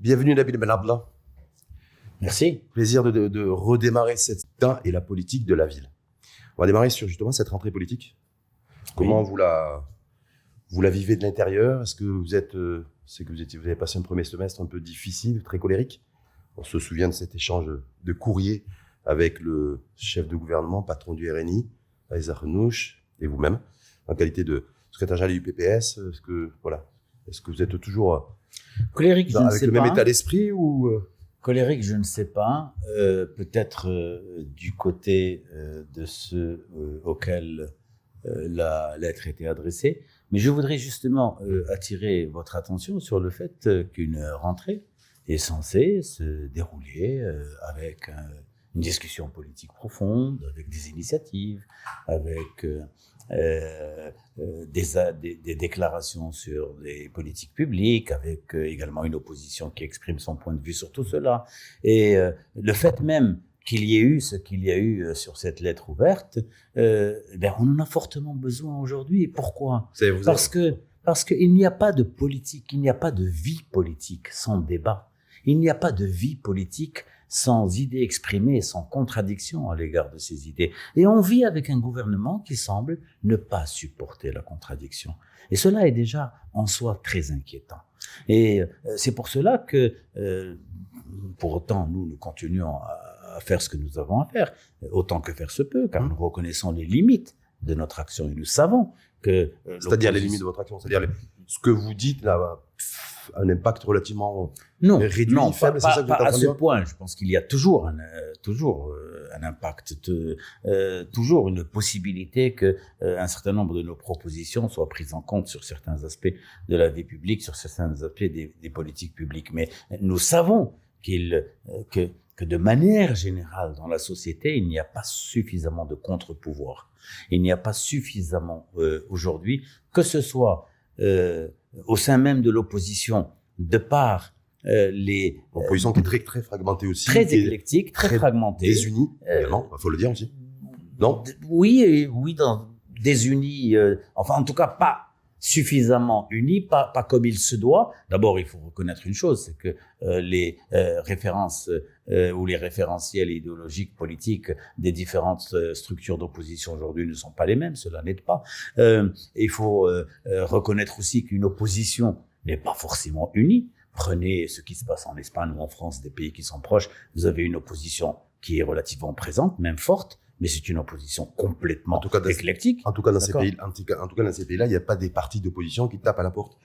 Bienvenue Nabil Benabla. Merci. Plaisir de, de, de redémarrer cette et la politique de la ville. On va démarrer sur justement cette rentrée politique. Comment vous la vous la vivez de l'intérieur? Est-ce que vous êtes euh, c'est que vous étiez vous avez passé un premier semestre un peu difficile, très colérique? On se souvient de cet échange de courrier avec le chef de gouvernement, patron du RNI, Aïssa Renouche, et vous-même, en qualité de secrétaire général du PPS. Est-ce que voilà, est-ce que vous êtes toujours colérique dans, je ne sais le pas. même état d'esprit ou euh, Colérique, je ne sais pas. Euh, Peut-être euh, du côté euh, de ceux euh, auxquels euh, la lettre était adressée. Mais je voudrais justement euh, attirer votre attention sur le fait euh, qu'une rentrée est censée se dérouler euh, avec un- une discussion politique profonde, avec des initiatives, avec euh, euh, des, a- des, des déclarations sur des politiques publiques, avec euh, également une opposition qui exprime son point de vue sur tout cela. Et le fait même qu'il y ait eu ce qu'il y a eu sur cette lettre ouverte, ben, on en a fortement besoin aujourd'hui. Et pourquoi Parce que parce qu'il n'y a pas de politique, il n'y a pas de vie politique sans débat. Il n'y a pas de vie politique sans idées exprimées, sans contradiction à l'égard de ces idées. Et on vit avec un gouvernement qui semble ne pas supporter la contradiction. Et cela est déjà en soi très inquiétant. Et euh, c'est pour cela que, euh, pour autant, nous, nous continuons à, faire ce que nous avons à faire, autant que faire se peut, car Mhm. nous reconnaissons les limites de notre action et nous savons que... euh, C'est-à-dire les limites de votre action. C'est-à-dire les- ce que vous dites là, un impact relativement. Non, réduit, non, faible, pas, c'est ça que vous pas- à ce point. Je pense qu'il y a toujours un, euh, toujours euh, un impact, de- euh, toujours une possibilité que euh, un certain nombre de nos propositions soient prises en compte sur certains aspects de la vie publique, sur certains aspects des, des politiques publiques. Mais nous savons qu'il euh, que que de manière générale dans la société, il n'y a pas suffisamment de contre-pouvoir. Il n'y a pas suffisamment euh, aujourd'hui, que ce soit euh, au sein même de l'opposition, de par euh, les Opposition qui est très, très fragmentée aussi. très éclectique, très, très fragmenté. Désunie, Euh, également, il faut le dire aussi. Non? Oui, et- oui, dans, désunis, euh, enfin en tout cas pas suffisamment unis, pas, pas comme il se doit. D'abord, il faut reconnaître une chose, c'est que euh, les euh, références euh, ou les référentiels idéologiques, politiques des différentes euh, structures d'opposition aujourd'hui ne sont pas les mêmes, cela n'aide pas. Euh, il faut euh, reconnaître aussi qu'une opposition n'est pas forcément unie. Prenez ce qui se passe en Espagne ou en France, des pays qui sont proches, vous avez une opposition qui est relativement présente, même forte, mais c'est une opposition complètement En tout cas, dans- éclectique. En tout cas, dans ces pays, en tout cas, en tout cas, dans ces pays-là, il n'y a pas des partis d'opposition qui tapent à la porte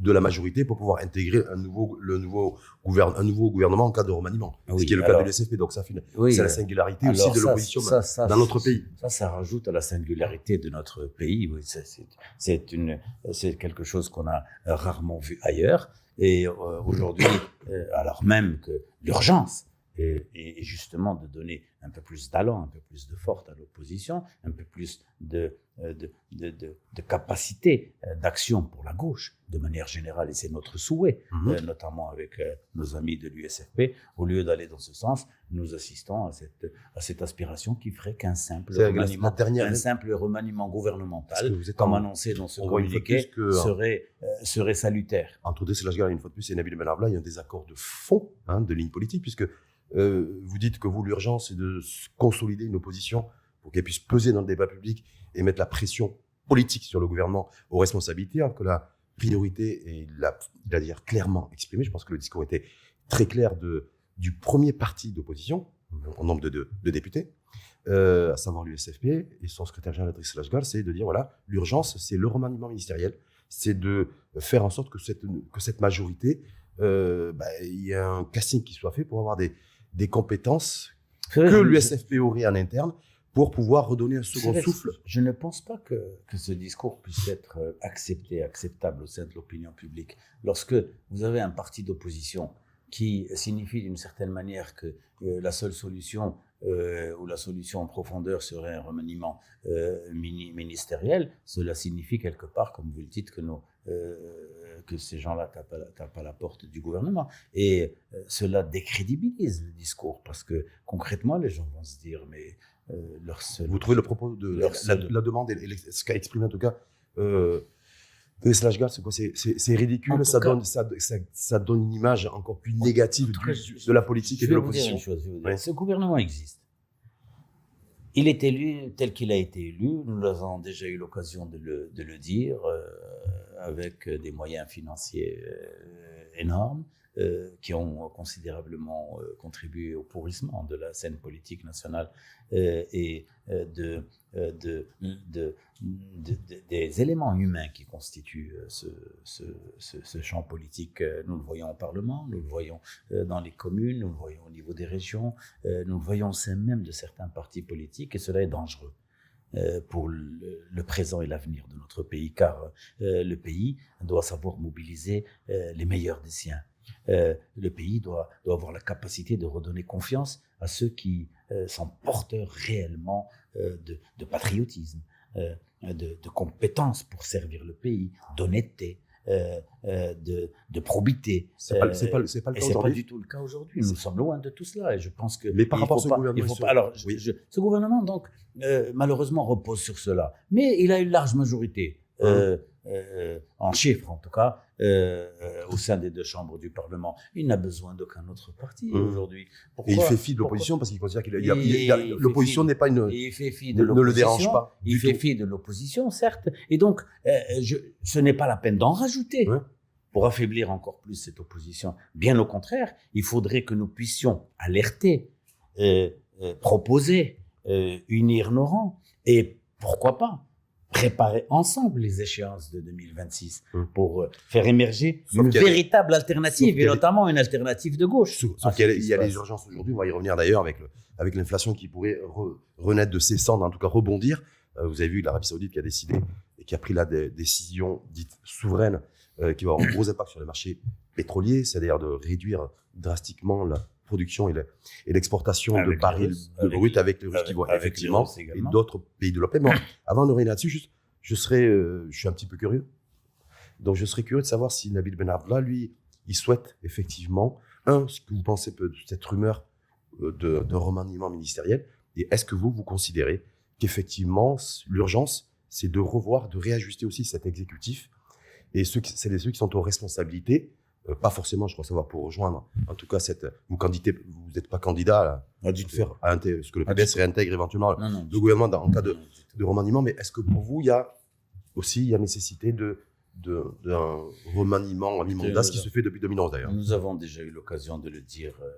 de la majorité pour pouvoir intégrer un nouveau, le nouveau, gouverne, un nouveau gouvernement en cas de remaniement. Oui, ce qui est le alors- cas de l'SFP. Donc, ça Oui, c'est la euh, singularité alors aussi de l'opposition dans notre pays. Ça, ça rajoute à la singularité de notre pays. Oui, c'est- c'est- c'est une, c'est quelque chose qu'on a rarement vu ailleurs. Et euh, aujourd'hui, euh, alors même que l'urgence est justement de donner un peu plus d'allant, un peu plus de force à l'opposition, un peu plus de, euh, de, de, capacité euh, d'action pour la gauche, de manière générale, et c'est notre souhait, Mhm. euh, notamment avec euh, nos amis de l'USFP. Au lieu d'aller dans ce sens, nous assistons à cette, à cette aspiration qui ferait qu'un simple, C'est remaniement, la dernière- un simple remaniement gouvernemental, vous êtes comme en- annoncé dans ce communiqué, que- serait, euh, serait salutaire. entre deux Slash une fois de plus, et Nabil Benabla, il y a un désaccord de fond, hein, de ligne politique, puisque euh, vous dites que vous, l'urgence, c'est de consolider une opposition pour qu'elle puisse peser dans le débat public et mettre la pression politique sur le gouvernement aux responsabilités, alors que la priorité, et il l'a clairement exprimé, je pense que le discours était très clair du premier parti d'opposition, en nombre de, de- députés, euh, à savoir l'USFP, et son secrétaire général, Driss Lashgal, c'est de dire, voilà, l'urgence, c'est le remaniement ministériel, c'est de faire en sorte que cette, que cette majorité, euh, bah, il y a un casting qui soit fait pour avoir des, des compétences que l'USFP aurait en interne pour pouvoir redonner un second savez, souffle. Je ne pense pas que, que ce discours puisse être euh, accepté, acceptable au sein de l'opinion publique. Lorsque vous avez un parti d'opposition qui signifie d'une certaine manière que euh, la seule solution euh, ou la solution en profondeur serait un remaniement euh, mini- ministériel, cela signifie quelque part, comme vous le dites, que, nos, que ces gens-là tapent, à la- tapent à la porte du gouvernement. Et euh, cela décrédibilise le discours parce que concrètement, les gens vont se dire, mais leur seul. Vous trouvez le propos de la, Leur la- seul- la demande, et, ce qu'a exprimé en tout cas euh, Slash c'est quoi? C'est- ridicule, ça, cas- donne, ça, ça, ça donne une image encore plus négative En tout du- cas, du- je- de la politique je et de l'opposition. Ouais. Ce gouvernement existe. Il est élu tel qu'il a été élu. Nous avons déjà eu l'occasion de le, dire, euh, avec des moyens financiers euh, énormes, euh, qui ont considérablement contribué au pourrissement de la scène politique nationale et de, de, de- de- de- des éléments humains qui constituent euh, ce, ce, ce, ce champ politique. Euh, Nous le voyons au Parlement, nous le voyons euh, dans les communes, nous le voyons au niveau des régions, euh, nous le voyons au sein même de certains partis politiques, et cela est dangereux euh, pour le, le présent et l'avenir de notre pays, car euh, le pays doit savoir mobiliser euh, les meilleurs des siens. Euh, le pays doit, doit avoir la capacité de redonner confiance à ceux qui euh, sont porteurs réellement euh, de, de patriotisme, euh, de, de compétences pour servir le pays, d'honnêteté, euh, euh, de, de probité. C'est pas, Euh, c'est pas, c'est pas le cas c'est pas aujourd'hui. du tout le cas aujourd'hui. Nous sommes loin de tout cela. Et je pense que. Mais par rapport à ce pas- gouvernement, pas- alors, je- Oui. je- ce gouvernement, donc, euh, malheureusement, repose sur cela. Mais il a une large majorité, euh, euh, en chiffres en tout cas, euh, euh, au sein des deux chambres du Parlement. Il n'a besoin d'aucun autre parti Mhm. aujourd'hui. Et il fait fi de l'opposition parce qu'il considère qu'il l'opposition n'est pas une. Il fait fi de ne le dérange l'opposition. pas. Il fait tout. fi de l'opposition, certes. Et donc, euh, je, ce n'est pas la peine d'en rajouter pour affaiblir encore plus cette opposition. Bien au contraire, il faudrait que nous puissions alerter, euh, euh, proposer, euh, unir nos rangs et pourquoi pas préparer ensemble les échéances de 2026 Hum. pour euh, faire émerger Sauf une a véritable sauf alternative et notamment une alternative de gauche. Sauf, sauf ce qu'il y a, qui il se y a les urgences aujourd'hui, on va y revenir d'ailleurs avec, le- avec l'inflation qui pourrait re- renaître de ses cendres, en tout cas rebondir. Euh, vous avez vu l'Arabie Saoudite qui a décidé et qui a pris la dé- décision dite souveraine euh, qui va avoir un gros impact sur les marchés pétroliers, c'est-à-dire de réduire drastiquement la production et l'exportation de barils de brut avec les Russes qui vont effectivement et d'autres pays développés. Mais avant de revenir là-dessus, juste, je serais, euh, je suis un petit peu curieux. Donc, je serais curieux de savoir si Nabil Ben Abdallah, lui, il souhaite effectivement, un, ce que vous pensez de cette rumeur euh, de, de remaniement ministériel, et est-ce que vous, vous considérez qu'effectivement, l'urgence, c'est de revoir, de réajuster aussi cet exécutif, et ceux qui, c'est les ceux qui sont aux responsabilités, euh, pas forcément, je crois savoir, pour rejoindre, en tout cas, cette, vous candidatez, vous n'êtes pas candidat à, Pas du à faire, à intégrer- ce que le du PDS réintègre éventuellement Non, non, le gouvernement dans- en cas de, de remaniement, mais est-ce que pour vous, il y a aussi il y a nécessité de- d'un remaniement à mi-mandat, ce qui se fait depuis 2011 d'ailleurs. Nous avons déjà eu l'occasion de le dire euh,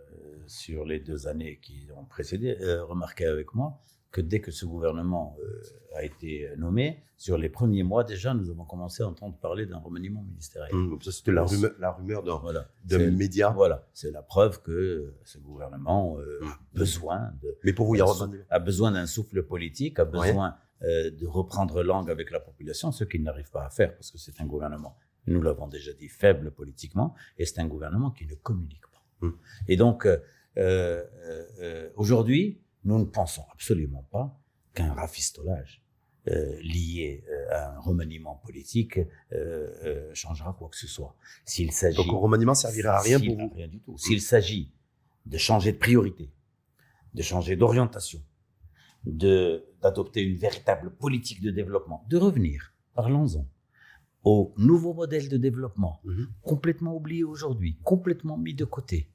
sur les deux années qui ont précédé. Euh, remarquez avec moi que dès que ce gouvernement euh, a été nommé, sur les premiers mois déjà, nous avons commencé à entendre parler d'un remaniement ministériel. Hum, ça, c'était la rumeur, la rumeur d'un Voilà. média. Voilà, c'est la preuve que ce gouvernement euh, a Hum. besoin de, Mais pour vous, il y a a besoin d'un souffle politique, a Ouais. besoin euh, de reprendre langue avec la population, ce qu'il n'arrive pas à faire parce que c'est un gouvernement, nous l'avons déjà dit, faible politiquement, et c'est un gouvernement qui ne communique pas. Mm. Et donc, aujourd'hui, nous ne pensons absolument pas qu'un rafistolage euh, lié euh, à un remaniement politique euh, changera quoi que ce soit. S'il s'agit Donc, le remaniement servira à rien pour vous. Rien du tout. S'il s'agit de changer de priorité, de changer d'orientation, de d'adopter une véritable politique de développement, de revenir, parlons-en, au nouveau modèle de développement, Mhm. complètement oublié aujourd'hui, complètement mis de côté.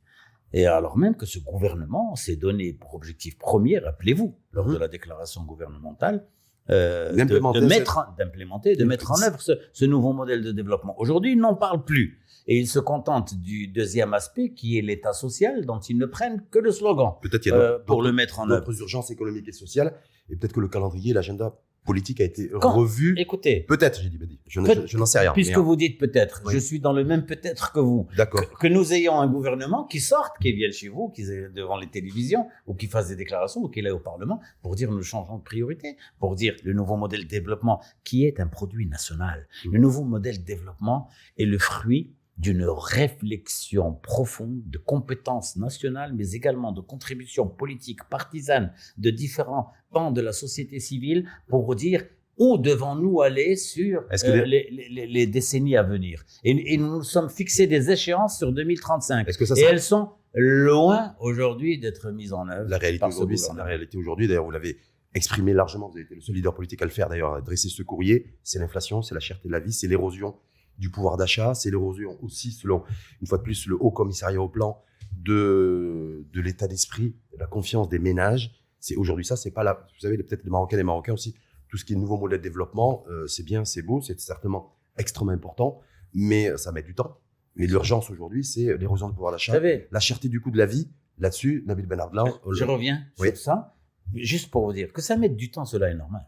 Et alors même que ce gouvernement s'est donné pour objectif premier, rappelez-vous, lors Mhm. de la déclaration gouvernementale, euh, de, D'implémenter de cette- mettre, en- d'implémenter, de mettre en œuvre ce, ce nouveau modèle de développement. Aujourd'hui, ils n'en parlent plus. Et ils se contentent du deuxième aspect, qui est l'État social, dont ils ne prennent que le slogan Peut-être qu'il y a euh, pour le mettre en œuvre. d'autres urgences économiques et sociales, et peut-être que le calendrier, l'agenda politique a été Quand revu. Écoutez, Peut-être, j'ai dit. Je, ne- Peut- je- je n'en sais rien. puisque mais, vous dites peut-être, Oui. je suis dans le même peut-être que vous, D'accord. que, que nous ayons un gouvernement qui sorte, qui vienne chez vous, qui est devant les télévisions, ou qui fasse des déclarations, ou qui est au Parlement, pour dire nous changeons de priorité, pour dire le nouveau modèle de développement, qui est un produit national. Mm. Le nouveau modèle de développement est le fruit d'une réflexion profonde de compétences nationales, mais également de contributions politiques, partisanes, de différents pans de la société civile, pour dire où devons-nous aller sur que euh, les- les, les- les décennies à venir. Et, et nous nous sommes fixés des échéances sur 2035. Est-ce que ça Et sera- elles sont loin aujourd'hui d'être mises en œuvre. La réalité aujourd'hui, c'est la réalité aujourd'hui. D'ailleurs, vous l'avez exprimé largement. Vous avez été le seul leader politique à le faire. D'ailleurs, à dresser ce courrier. C'est l'inflation, c'est la cherté de la vie, c'est l'érosion du pouvoir d'achat, c'est l'érosion aussi, selon une fois de plus le Haut Commissariat au plan de de l'état d'esprit, de la confiance des ménages. C'est aujourd'hui ça. C'est pas là. Vous savez, peut-être les Marocains, les Marocains aussi. Tout ce qui est nouveau modèle de développement, euh, c'est bien, c'est beau, c'est certainement extrêmement important, mais ça met du temps. Mais l'urgence aujourd'hui, c'est l'érosion du pouvoir d'achat, la cherté du coût de la vie. Là-dessus, Nabil Ben Ardlan, je reviens Oui. sur ça, juste pour vous dire que ça mette du temps, cela est normal.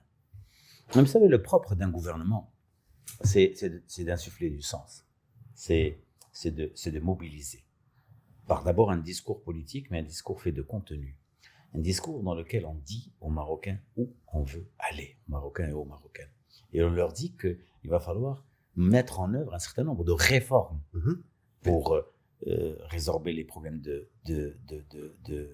Mais vous savez, le propre d'un gouvernement, c'est d'insuffler du sens. C'est de, mobiliser. Par d'abord un discours politique, mais un discours fait de contenu. Un discours dans lequel on dit aux Marocains où on veut aller, aux Marocains et aux Marocaines. Et on leur dit qu'il va falloir mettre en œuvre un certain nombre de réformes Mhm. pour euh, euh, résorber les problèmes de, de, de, de, de,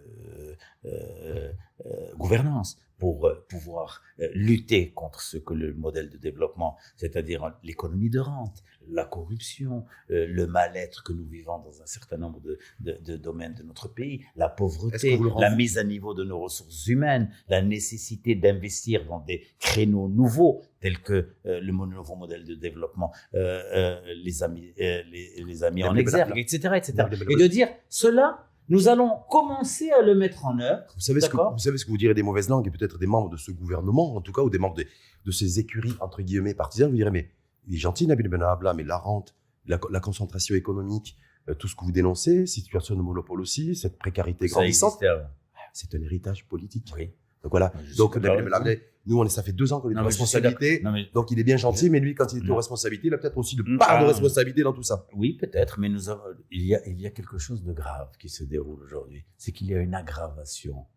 euh, euh, gouvernance, pour euh, pouvoir euh, lutter contre ce que le modèle de développement, c'est-à-dire l'économie de rente, la corruption, euh, le mal-être que nous vivons dans un certain nombre de, de, de domaines de notre pays, la pauvreté, la mise à niveau de nos ressources humaines, la nécessité d'investir dans des créneaux nouveaux tels que euh, le nouveau modèle de développement euh, euh, les amis euh, les, les amis en exergue, etc., etc. Et de dire cela, nous allons commencer à le mettre en œuvre. Vous savez, ce que, vous savez ce que vous direz des mauvaises langues et peut-être des membres de ce gouvernement, en tout cas, ou des membres de, de ces écuries, entre guillemets, partisanes, vous direz, mais il est gentil, Nabil Benabla, mais la rente, la, la concentration économique, euh, tout ce que vous dénoncez, situation de monopole aussi, cette précarité grandissante, avant. c'est un héritage politique. Oui. Donc voilà. Je suis Donc, Nabil avec Benabla, nous, on est, ça fait deux ans qu'on est Non, suis responsabilité. Non, mais Donc il est bien gentil, mais lui, quand il est aux responsabilités, il a peut-être aussi de Mm, part de ah. responsabilité dans tout ça. Oui, peut-être, mais nous avons, il, y a, il y a quelque chose de grave qui se déroule aujourd'hui. C'est qu'il y a une aggravation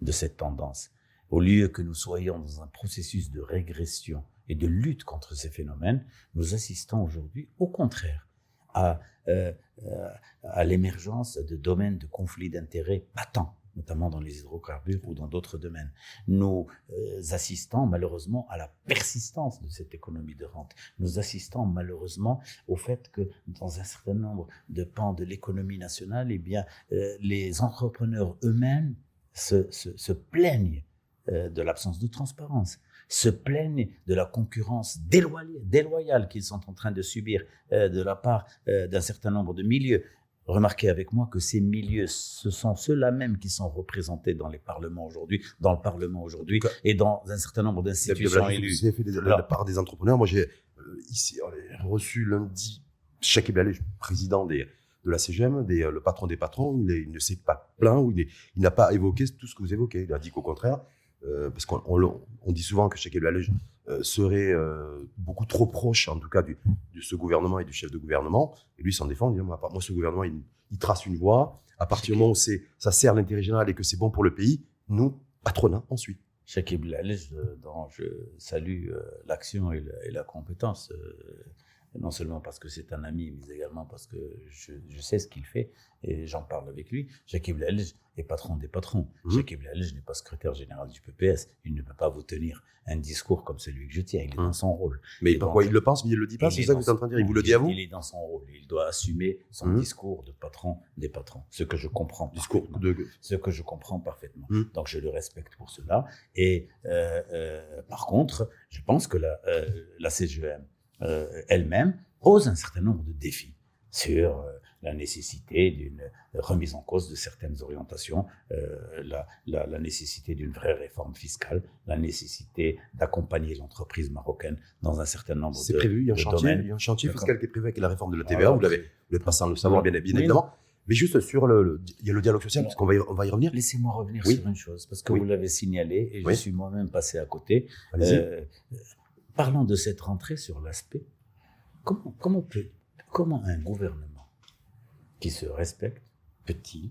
de cette tendance. Au lieu que nous soyons dans un processus de régression et de lutte contre ces phénomènes, nous assistons aujourd'hui, au contraire, à, euh, euh, à l'émergence de domaines de conflits d'intérêts patents notamment dans les hydrocarbures ou dans d'autres domaines. Nous euh, assistons malheureusement à la persistance de cette économie de rente. Nous assistons malheureusement au fait que dans un certain nombre de pans de l'économie nationale, eh bien, euh, les entrepreneurs eux-mêmes se, plaignent euh, de l'absence de transparence, se plaignent de la concurrence déloyale, qu'ils sont en train de subir de la part d'un certain nombre de milieux. Remarquez avec moi que ces milieux, ce sont ceux-là même qui sont représentés dans les parlements aujourd'hui, dans le Parlement aujourd'hui, et dans un certain nombre d'institutions élues. Vous avez fait de, la part des entrepreneurs. Moi, j'ai euh, ici reçu lundi Cheikh Ebalé, président des, de la CGM, des, euh, le patron des patrons. Il, est- il ne s'est pas plaint ou il n'a pas évoqué tout ce que vous évoquez. Il a dit qu'au contraire, euh, parce qu'on on, le- on dit souvent que Cheikh Ebalé euh, serait euh, beaucoup trop proche, en tout cas, du, de ce gouvernement et du chef de gouvernement. Et lui s'en défend. Il dit, moi, moi, ce gouvernement, il, il trace une voie. À partir du moment où ça sert l'intérêt général et que c'est bon pour le pays, nous, patronat, ensuite. Shakib Lalej, euh, dont je salue euh, l'action et, la- et la compétence, euh, non seulement parce que c'est un ami, mais également parce que je, je sais ce qu'il fait et j'en parle avec lui. Shakib Lalej est patron des patrons. Mhm. Shakib Lalej n'est pas secrétaire général du PPS. Il ne peut pas vous tenir un discours comme celui que je tiens. Il est Mhm. dans son rôle. Mais Et pourquoi donc, il le pense, mais il le dit pas C'est est ça que vous êtes en train de dire Il vous le dit à vous Il est dans son rôle. Il doit assumer son Mhm. discours de patron des patrons. Ce que je comprends. Discours de. ce que je comprends parfaitement. Mm. Donc je le respecte pour cela. Et euh, euh, par contre, je pense que la, euh, la CGM euh, elle-même pose un certain nombre de défis sur euh, la nécessité d'une remise en cause de certaines orientations, euh, la, la, la nécessité d'une vraie réforme fiscale, la nécessité d'accompagner l'entreprise marocaine dans un certain nombre C'est de, prévu, il y a un de chantier, domaines. il y a un chantier fiscal qui est prévu avec la réforme de la TVA. Alors, vous l'avez, pas sans le savoir, bien, bien Oui, évidemment. Mais juste sur le, le- il y a le dialogue social, parce qu'on va on va y revenir. Laissez-moi revenir Oui. sur une chose, parce que Oui. vous l'avez signalé et je suis moi-même passé à côté. Euh, parlons de cette rentrée sur l'aspect. Comment, comment, peut, comment un gouvernement qui se respecte peut-il,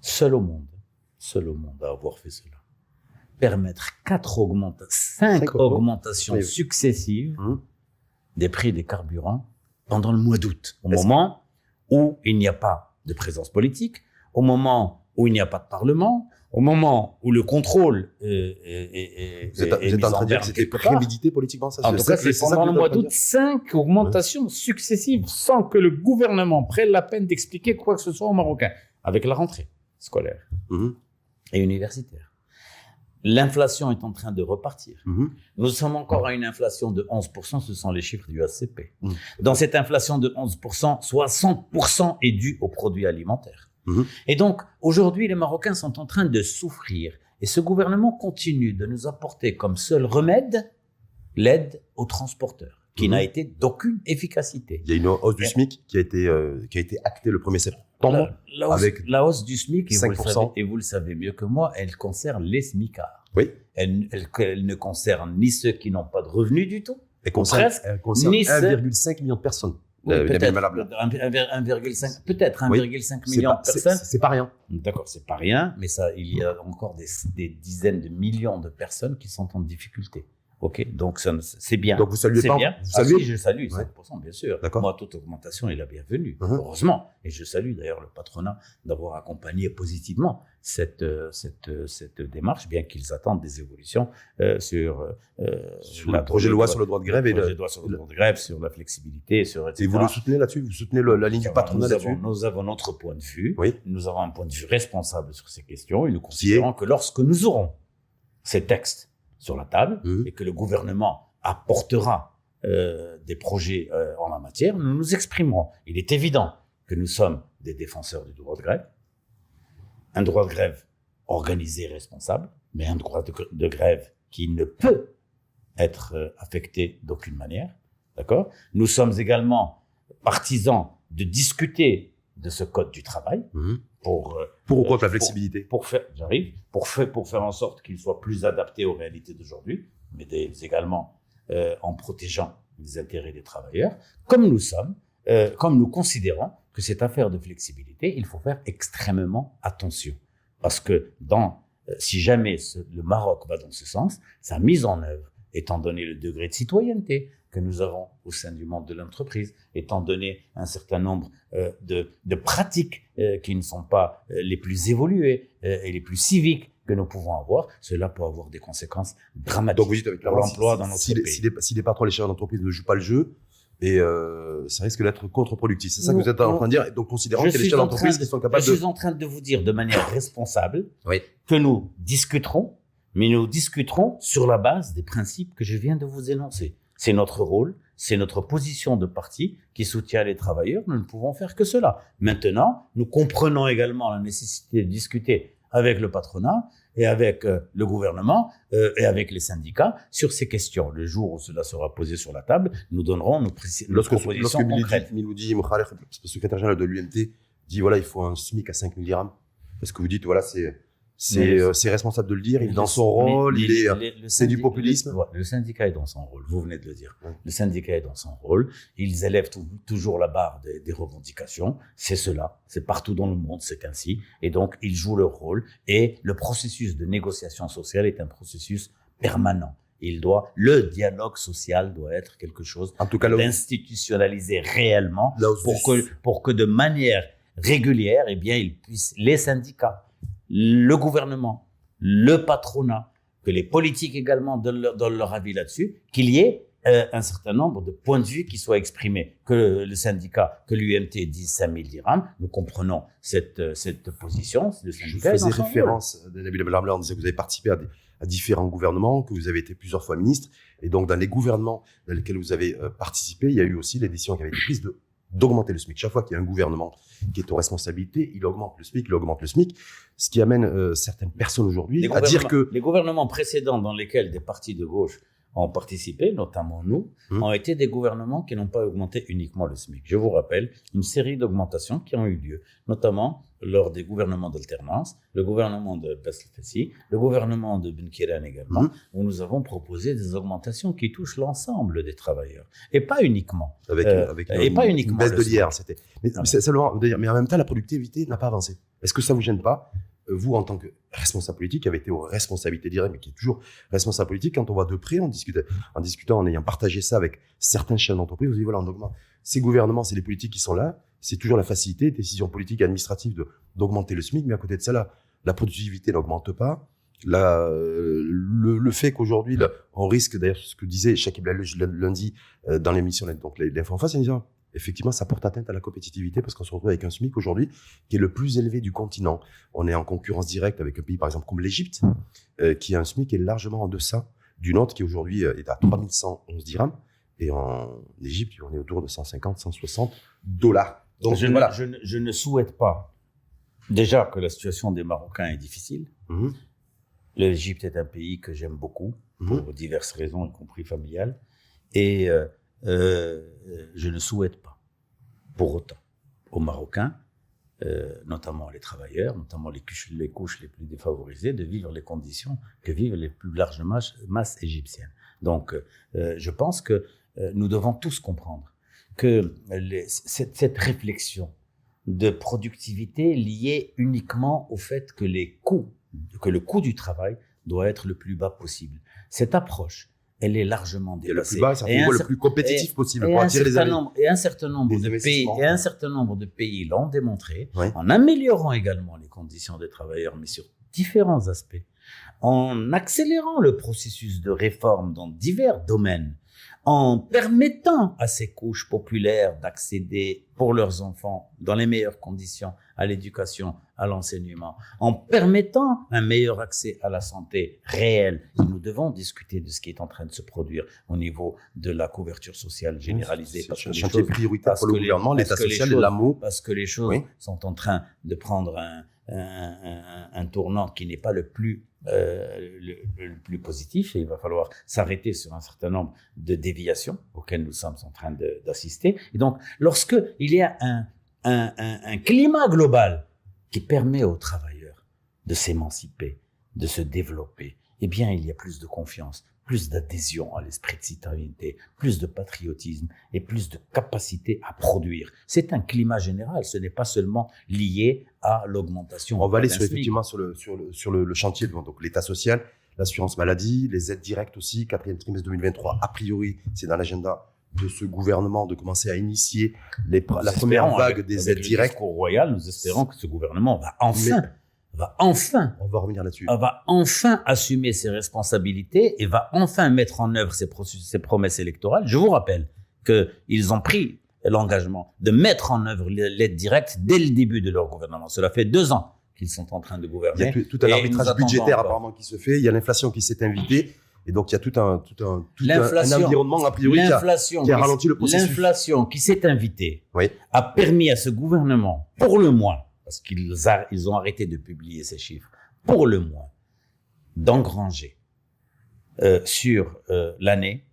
seul au monde, seul au monde à avoir fait cela, permettre quatre augmentations, cinq augmentations Oui, successives Hum. des prix des carburants pendant le mois d'août, au moment où il n'y a pas de présence politique, au moment où il n'y a pas de parlement, au moment où le contrôle est, est- est- Vous êtes, est vous êtes mis en train de dire que c'était prémédité politiquement, ça En tout cas, c'est pendant le mois d'août, cinq augmentations successives sans que le gouvernement prenne la peine d'expliquer quoi que ce soit aux Marocains. avec la rentrée scolaire Mhm. et universitaire. L'inflation est en train de repartir. Mhm. Nous sommes encore à une inflation de 11%, ce sont les chiffres du ACP. Mhm. Dans cette inflation de 11%, 60% est dû aux produits alimentaires. Mhm. Et donc, aujourd'hui, les Marocains sont en train de souffrir. Et ce gouvernement continue de nous apporter comme seul remède l'aide aux transporteurs, qui Mhm. n'a été d'aucune efficacité. Il y a une hausse du SMIC qui a été, euh, qui a été actée le 1er septembre. La, la hausse, avec la hausse du SMIC, et vous, le 5%. savez, et vous le savez mieux que moi, elle concerne les SMICards. Oui. Elle, elle- elle ne concerne ni ceux qui n'ont pas de revenus du tout, Elle concerne, Presque. elle concerne Nice. 1,5 million de personnes. Oui, Euh, peut-être, Nabil Malabla. un- un- un- 1,5 peut-être Oui. 1,5 C'est million pas- de personnes. C'est pas rien. D'accord, c'est pas rien, mais ça, il y a encore des, des dizaines de millions de personnes qui sont en difficulté. Ok, donc c'est bien. Donc vous saluez pas. bien. Vous Ah saluez. si, je salue Ouais. 5%, bien sûr. D'accord. Moi, toute augmentation est la bienvenue, Mhm. heureusement. Et je salue d'ailleurs le patronat d'avoir accompagné positivement cette, euh, cette, euh, cette démarche, bien qu'ils attendent des évolutions euh, sur, euh, Sur le projet de loi sur le droit de grève et le projet de loi sur le droit de grève, sur la flexibilité, sur etc. Et vous le soutenez là-dessus? Vous soutenez le- la ligne du patronat là-dessus? nous avons notre point de vue. Oui. Nous avons un point de vue responsable sur ces questions et nous considérons que lorsque nous aurons ces textes sur la table Mhm. et que le gouvernement apportera euh, des projets euh, en la matière, nous nous exprimerons. Il est évident que nous sommes des défenseurs du droit de grève, un droit de grève organisé et responsable, mais un droit de grève qui ne peut être euh, affecté d'aucune manière. D'accord? Nous sommes également partisans de discuter de ce code du travail Mhm. pour, euh, la flexibilité pour faire, j'arrive, pour faire, pour faire en sorte qu'il soit plus adapté aux réalités d'aujourd'hui, mais des- également euh, en protégeant les intérêts des travailleurs, comme nous sommes, euh, comme nous considérons que cette affaire de flexibilité, il faut faire extrêmement attention. Parce que dans, euh, si jamais ce- le Maroc va dans ce sens, sa mise en œuvre, étant donné le degré de citoyenneté que nous avons au sein du monde de l'entreprise, étant donné un certain nombre euh, de, de pratiques euh, qui ne sont pas euh, les plus évoluées euh, et les plus civiques que nous pouvons avoir, cela peut avoir des conséquences dramatiques. Donc vous dites avec pour l'emploi si- dans notre si, les- pays. Si les, si les patrons, les chefs d'entreprise ne jouent pas le jeu, et euh, ça risque d'être contre-productif. C'est ça que vous êtes en train de dire. Donc considérant Je des suis chefs en d'entreprise de- sont capables Je de. suis en train de vous dire de manière responsable Oui. que nous discuterons, mais nous discuterons sur la base des principes que je viens de vous énoncer. C'est notre rôle, c'est notre position de parti qui soutient les travailleurs. Nous ne pouvons faire que cela. Maintenant, nous comprenons également la nécessité de discuter avec le patronat et avec euh, le gouvernement euh, et avec les syndicats sur ces questions. Le jour où cela sera posé sur la table, nous donnerons nos, nos propositions concrètes. Miloudi Mokhalef, le secrétaire général de l'UMT, dit voilà, il faut un SMIC à 5 000 dirhams. Parce que vous dites, voilà, c'est. C'est euh, responsable de le dire, il est dans son rôle, il est, euh, c'est du populisme. Le, syndicat est dans son rôle, vous venez de le dire. Le syndicat est dans son rôle, ils élèvent tou- toujours la barre des, des revendications, c'est cela, c'est partout dans le monde, c'est ainsi, et donc ils jouent leur rôle, et le processus de négociation sociale est un processus permanent. Il doit, le dialogue social doit être quelque chose d'institutionnalisé réellement pour que, pour que de manière régulière, eh bien, ils puissent, les syndicats, le gouvernement, le patronat, que les politiques également donnent leur, donnent leur avis là-dessus, qu'il y ait euh, un certain nombre de points de vue qui soient exprimés. Que le syndicat, que l'UMT dise 5000 dirhams, nous comprenons cette, euh, cette position. Le Je faisais référence, euh, Nabil Belhamla, en disant que vous avez participé à, des- à différents gouvernements, que vous avez été plusieurs fois ministre. Et donc, dans les gouvernements dans lesquels vous avez euh, participé, il y a eu aussi les décisions qui avaient été prises de d'augmenter le SMIC. Chaque fois qu'il y a un gouvernement qui est aux responsabilités, il augmente le SMIC, il augmente le SMIC. Ce qui amène euh, certaines personnes aujourd'hui à dire que les gouvernements précédents dans lesquels des partis de gauche ont participé, notamment nous, Hum. ont été des gouvernements qui n'ont pas augmenté uniquement le SMIC. Je vous rappelle une série d'augmentations qui ont eu lieu, notamment lors des gouvernements d'alternance, le gouvernement de Besselfessi, le gouvernement de Ben Kiran également, Hum. où nous avons proposé des augmentations qui touchent l'ensemble des travailleurs, et pas uniquement. avec, Euh, avec et une, pas une uniquement baisse de l'IR, c'était. Mais, mais en même temps, la productivité n'a pas avancé. Est-ce que ça vous gêne pas, vous en tant que responsable politique, qui avez été aux responsabilités directes, mais qui est toujours responsable politique, quand on voit de près, on en discutant, en ayant partagé ça avec certains chefs d'entreprise, vous dites voilà, on augmente. Ces gouvernements, c'est les politiques qui sont là, c'est toujours la facilité, décision politique et administrative d'augmenter le SMIC, mais à côté de ça, là, la productivité n'augmente pas. La, le, le fait qu'aujourd'hui, on risque, d'ailleurs, ce que disait Lallouche lundi euh, dans l'émission, donc l'info en face, il disait, effectivement, ça porte atteinte à la compétitivité parce qu'on se retrouve avec un SMIC aujourd'hui qui est le plus élevé du continent. On est en concurrence directe avec un pays, par exemple, comme l'Égypte, euh, qui a un SMIC qui est largement en deçà du nôtre, qui aujourd'hui euh, est à 3111 dirhams. Et en Égypte, on est autour de 150, 160 dollars. Donc, je, voilà. ne, je, ne, je, ne, souhaite pas, déjà que la situation des Marocains est difficile. Mmh. L'Égypte est un pays que j'aime beaucoup, mmh. pour diverses raisons, y compris familiales. Et euh, je ne souhaite pas, pour autant, aux Marocains, euh, notamment les travailleurs, notamment les couches, les plus défavorisées, de vivre les conditions que vivent les plus larges masses, égyptiennes. Donc, euh, je pense que euh, nous devons tous comprendre que cette, réflexion de productivité liée uniquement au fait que que le coût du travail doit être le plus bas possible. Cette approche elle est largement dépassée. Et le plus bas, c'est le plus compétitif possible pour attirer les nombre, Et un certain nombre de pays, et un certain nombre de pays l'ont démontré, en améliorant également les conditions des travailleurs, mais sur différents aspects, en accélérant le processus de réforme dans divers domaines, en permettant à ces couches populaires d'accéder pour leurs enfants dans les meilleures conditions à l'éducation, à l'enseignement, en permettant un meilleur accès à la santé réelle. Nous devons discuter de ce qui est en train de se produire au niveau de la couverture sociale généralisée. C'est un chantier prioritaire pour le gouvernement, l'État social et l'amour. Parce que les choses sont en train de prendre un, un, un, un tournant qui n'est pas le plus euh, le, le, plus positif et il va falloir s'arrêter sur un certain nombre de déviations auxquelles nous sommes en train d'assister. Et donc, lorsque il y a un, un, un, un climat global qui permet aux travailleurs de s'émanciper, de se développer, eh bien, il y a plus de confiance, plus d'adhésion à l'esprit de citoyenneté, plus de patriotisme et plus de capacité à produire. C'est un climat général, ce n'est pas seulement lié à l'augmentation. On va aller sur, effectivement sur le, sur le, sur le, chantier, donc l'État social, l'assurance maladie, les aides directes aussi, quatrième trimestre 2023, a priori, c'est dans l'agenda de ce gouvernement de commencer à initier les, la première vague des aides directes. Au Royal, nous espérons que ce gouvernement va enfin va enfin, on va revenir là-dessus, va enfin assumer ses responsabilités et va enfin mettre en œuvre ses, ses promesses électorales. Je vous rappelle qu'ils ont pris l'engagement de mettre en œuvre l'aide directe dès le début de leur gouvernement. Cela fait deux ans qu'ils sont en train de gouverner. Il y a tout, un arbitrage budgétaire apparemment qui se fait. Il y a l'inflation qui s'est invitée. Et donc, il y a tout un, tout un, tout un, environnement, a priori, qui a, qui a ralenti le processus. L'inflation qui s'est invitée oui. a permis à ce gouvernement, pour le moins, parce qu'ils ils ont arrêté de publier ces chiffres, pour le moins, d'engranger euh, sur euh, l'année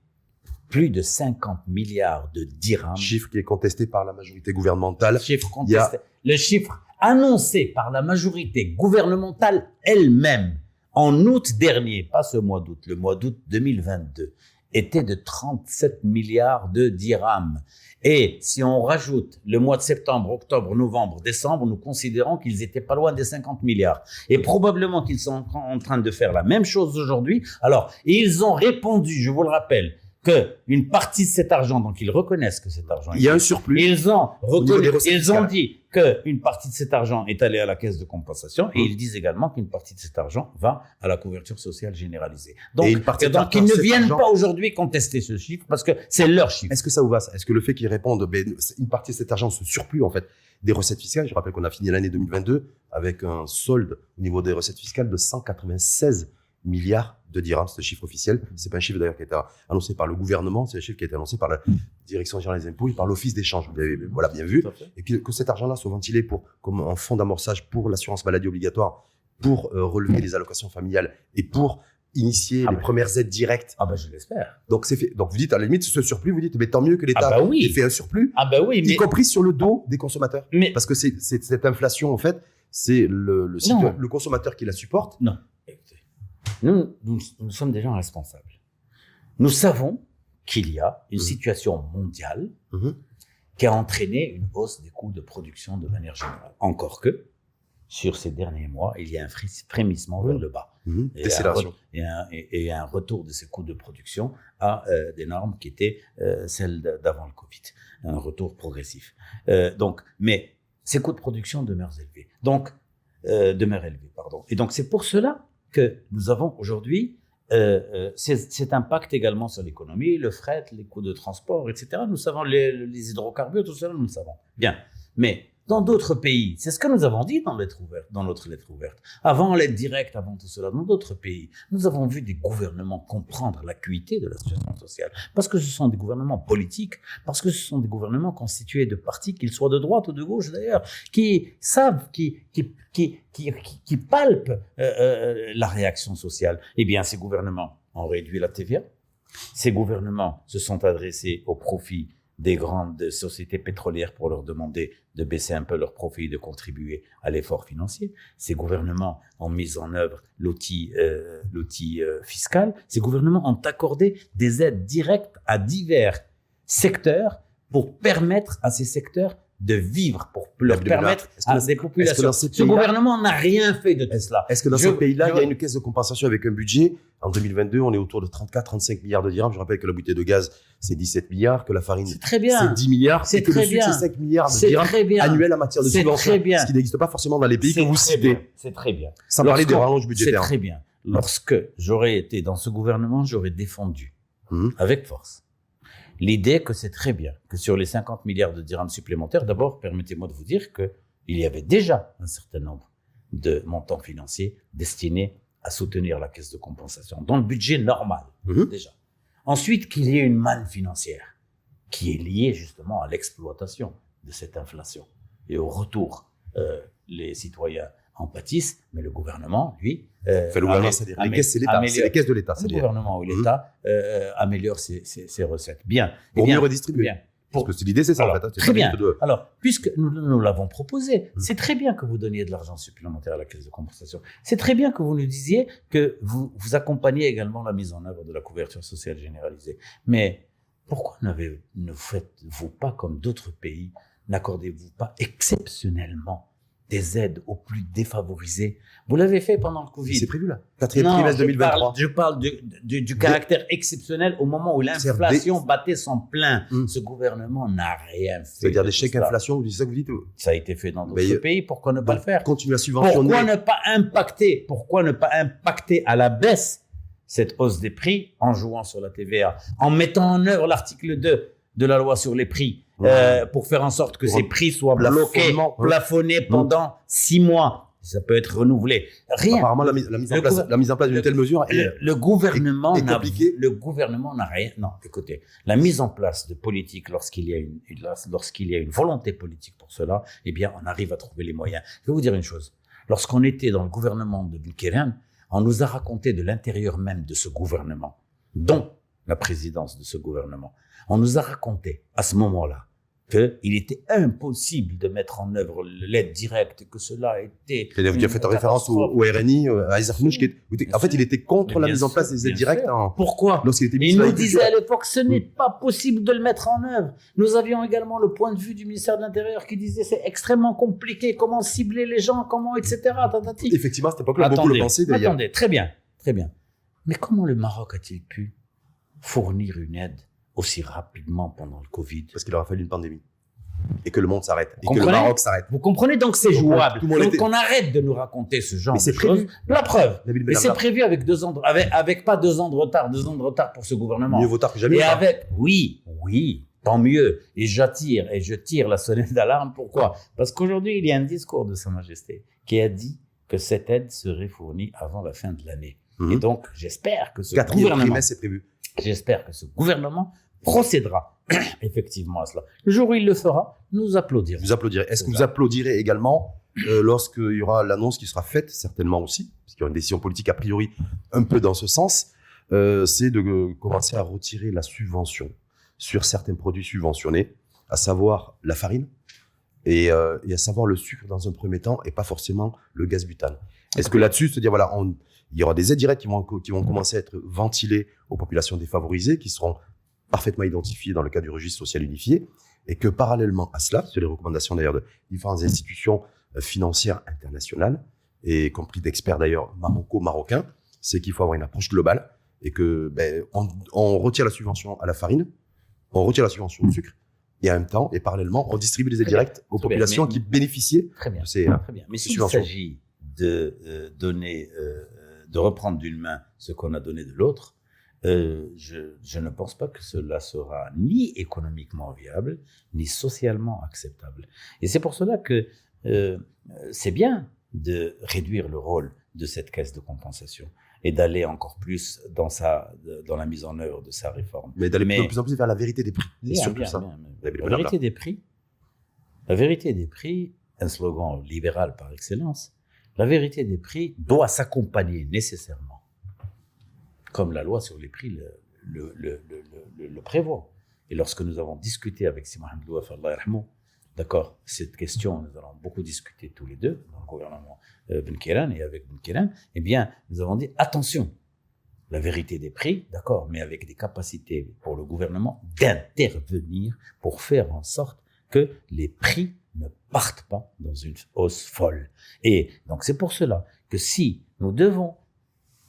plus de 50 milliards de dirhams. Chiffre qui est contesté par la majorité gouvernementale. Chiffre contesté. Le chiffre annoncé par la majorité gouvernementale elle-même en août dernier, pas ce mois d'août, le mois d'août 2022, était de 37 milliards de dirhams. Et si on rajoute le mois de septembre, octobre, novembre, décembre, nous considérons qu'ils étaient pas loin des 50 milliards. Et probablement qu'ils sont en train de faire la même chose aujourd'hui. Alors, ils ont répondu, je vous le rappelle, que une partie de cet argent, donc ils reconnaissent que cet argent, il y a un surplus. Ils ont reconnu, ils ont dit que une partie de cet argent est allée à la caisse de compensation et mmh. ils disent également qu'une partie de cet argent va à la couverture sociale généralisée. Donc, et donc ils ne viennent pas aujourd'hui contester ce chiffre parce que c'est leur chiffre. Est-ce que ça vous va Est-ce que le fait qu'ils répondent, ben, une partie de cet argent, ce surplus en fait des recettes fiscales, je rappelle qu'on a fini l'année 2022 avec un solde au niveau des recettes fiscales de 196 milliards de dirhams, c'est le chiffre officiel. C'est pas un chiffre d'ailleurs qui a été annoncé par le gouvernement, c'est un chiffre qui a été annoncé par la direction générale des impôts et par l'office d'échange. Vous l'avez voilà bien vu. Et que, que cet argent-là soit ventilé pour comme un fonds d'amorçage pour l'assurance maladie obligatoire, pour euh, relever les allocations familiales et pour initier ah les bah, premières aides directes. Ah ben je l'espère. Donc c'est fait. Donc vous dites à la limite ce surplus, vous dites mais tant mieux que l'État ah bah oui. ait fait un surplus. Ah ben oui, y compris sur le dos des consommateurs. Mais parce que c'est cette inflation en fait, c'est le, le, le consommateur qui la supporte. Non. Nous, nous, sommes des gens responsables. Nous savons qu'il y a une mmh. situation mondiale mmh. qui a entraîné une hausse des coûts de production de manière générale. Encore que, sur ces derniers mois, il y a un frémissement vers le bas. Et, un, et, un, retour de ces coûts de production à euh, des normes qui étaient euh, celles d'avant le Covid. Un retour progressif. Euh, donc, mais ces coûts de production demeurent élevés. Donc, demeurent élevés, pardon. Et donc, c'est pour cela que nous avons aujourd'hui euh, euh, cet impact également sur l'économie, le fret, les coûts de transport, etc. Nous savons les, les hydrocarbures, tout cela, nous le savons. Bien. Mais dans d'autres pays, c'est ce que nous avons dit dans, notre lettre ouverte. Avant l'aide directe, avant tout cela, dans d'autres pays, nous avons vu des gouvernements comprendre l'acuité de la situation sociale. Parce que ce sont des gouvernements politiques, parce que ce sont des gouvernements constitués de partis, qu'ils soient de droite ou de gauche d'ailleurs, qui savent, qui, palpent euh, euh, la réaction sociale. Eh bien, ces gouvernements ont réduit la TVA. Ces gouvernements se sont adressés au profit des grandes sociétés pétrolières pour leur demander de baisser un peu leurs profits et de contribuer à l'effort financier. Ces gouvernements ont mis en œuvre l'outil euh, euh, fiscal. Ces gouvernements ont accordé des aides directes à divers secteurs pour permettre à ces secteurs de vivre, pour leur permettre à des populations. Ce gouvernement n'a rien fait de tout cela. Est-ce que dans Je- ces pays-là, il y a une caisse de compensation avec un budget? En 2022, on est autour de 34-35 milliards de dirhams. Je rappelle que la bouteille de gaz, c'est 17 milliards, que la farine, C'est très bien. c'est 10 milliards, C'est que très le sucre, c'est 5 milliards de C'est dirhams annuels en matière de C'est bien. Ce qui n'existe pas forcément dans les pays que C'est vous citez. C'est très bien. sans parler des rallonges C'est budgétaires. très bien. Lorsque j'aurais été dans ce gouvernement, j'aurais défendu Mhm. avec force l'idée que c'est très bien que sur les 50 milliards de dirhams supplémentaires, d'abord, permettez-moi de vous dire que il y avait déjà un certain nombre de montants financiers destinés à soutenir la caisse de compensation dans le budget normal, Mhm. déjà. Ensuite, qu'il y ait une manne financière qui est liée justement à l'exploitation de cette inflation et au retour. Euh, les citoyens en pâtissent, mais le gouvernement, lui, euh, Fait le gouvernement, amé- c'est-à-dire les amé- caisses, c'est l'État. C'est améliore- les caisses de l'État. le C'est les- gouvernement ou Mhm. l'État euh, améliore ses, ses- ses recettes. Bien. Eh Pour bien, mieux redistribuer. bien. Parce que c'est l'idée, c'est ça, Alors, en fait. hein. Très bien. de- Alors, puisque nous, nous l'avons proposé, Mhm. c'est très bien que vous donniez de l'argent supplémentaire à la caisse de compensation. C'est très bien que vous nous disiez que vous, vous accompagnez également la mise en œuvre de la couverture sociale généralisée. Mais pourquoi ne faites-vous pas comme d'autres pays? N'accordez-vous pas exceptionnellement des aides aux plus défavorisés Vous l'avez fait pendant le Covid. C'est prévu, là. Quatrième Non, trimestre je 2023. parle, je parle du, du- du caractère exceptionnel au moment où l'inflation battait son plein. Hum. Ce gouvernement n'a rien fait. C'est-à-dire de des chèques inflation, c'est ça que vous dites Ça a été fait dans d'autres Mais, euh, pays. Pourquoi ne pas le faire? Continuer à subventionner. Pourquoi ne pas impacter? Pourquoi ne pas impacter à la baisse cette hausse des prix en jouant sur la TVA, en mettant en œuvre l'article 2 de la loi sur les prix? Ouais. euh, pour faire en sorte que ces prix soient bloqués, plafonnés pendant six mois. Ça peut être renouvelé. Rien. Apparemment, la mise, la mise en place, la mise en place d'une le- telle mesure est, Le, le gouvernement n'a compliqué. le gouvernement n'a rien. Non, écoutez, la mise en place de politique lorsqu'il y a une une- lorsqu'il y a une volonté politique pour cela, eh bien, on arrive à trouver les moyens. Je vais vous dire une chose. Lorsqu'on était dans le gouvernement de Bukéran, on nous a raconté de l'intérieur même de ce gouvernement, dont la présidence de ce gouvernement, on nous a raconté à ce moment-là qu'il était impossible de mettre en œuvre l'aide directe, que cela était. C'est-à-dire, vous une avez fait référence au, RNI, euh, à Nouch, qui étiez- en fait, il était contre la mise en place des aides directes en- Pourquoi? lorsqu'il était ministre il nous disait à l'époque ce n'est pas possible de le mettre en œuvre. Nous avions également le point de vue du ministère de l'Intérieur qui disait c'est extrêmement compliqué, comment cibler les gens, comment, etc. tatati. Effectivement, à cette époque-là, beaucoup le pensaient d'ailleurs. attendez, très bien, très bien. Mais comment le Maroc a-t-il pu fournir une aide aussi rapidement pendant le Covid Parce qu'il aura fallu une pandémie. Et que le monde s'arrête. Et que le Maroc s'arrête. Vous comprenez donc c'est jouable. tout Donc était- on arrête de nous raconter ce genre Mais de choses. La preuve. Mais c'est prévu avec deux ans, de- avec, avec pas deux ans de retard, deux ans de retard pour ce gouvernement. mieux vaut tard que jamais. Et avec, oui, oui, tant mieux. Et j'attire et je tire la sonnette d'alarme. Pourquoi? Parce qu'aujourd'hui, il y a un discours de Sa Majesté qui a dit que cette aide serait fournie avant la fin de l'année. Mhm. Et donc, j'espère que ce Quatrième gouvernement, trimestre, c'est prévu. j'espère que ce gouvernement procédera effectivement à cela. Le jour où il le fera, nous applaudirons. Vous applaudirez. Est-ce que vous applaudirez également euh, lorsqu'il y aura l'annonce qui sera faite, certainement aussi, parce qu'il y aura une décision politique a priori un peu dans ce sens, euh, c'est de euh, commencer à retirer la subvention sur certains produits subventionnés, à savoir la farine et, euh, et à savoir le sucre dans un premier temps et pas forcément le gaz butane. Est-ce que là-dessus, se dire voilà, on- il y aura des aides directes qui vont, qui vont commencer à être ventilées aux populations défavorisées, qui seront parfaitement identifiées dans le cadre du registre social unifié, et que parallèlement à cela, sur les recommandations d'ailleurs de différentes institutions euh, financières internationales, et compris d'experts d'ailleurs maroco-marocains, c'est qu'il faut avoir une approche globale et que ben, on, on retire la subvention à la farine, on retire la subvention au sucre, et en même temps, et parallèlement, on distribue les aides directes aux bien. populations Mais- qui bénéficiaient Très bien. de ces, euh, Très bien. Mais s'il s'agit de euh, donner, euh, de reprendre d'une main ce qu'on a donné de l'autre, euh, je, je, ne pense pas que cela sera ni économiquement viable, ni socialement acceptable. Et c'est pour cela que euh, c'est bien de réduire le rôle de cette caisse de compensation et d'aller encore plus dans, sa, dans la mise en œuvre de sa réforme. Mais d'aller de plus en plus vers la vérité des prix. Bien, surtout bien, ça. Bien, la vérité des prix, la vérité des prix, un slogan libéral par excellence, la vérité des prix doit s'accompagner nécessairement comme la loi sur les prix le, prévoit. Et lorsque nous avons discuté avec Simon Hamdouaf, d'accord, cette question, nous allons beaucoup discuter tous les deux, dans le gouvernement Ben Kiran et avec Ben Kiran, eh bien, nous avons dit attention, la vérité des prix, d'accord, mais avec des capacités pour le gouvernement d'intervenir pour faire en sorte que les prix ne partent pas dans une hausse folle. Et donc, c'est pour cela que si nous devons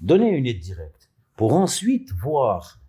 donner une aide directe, pour ensuite voir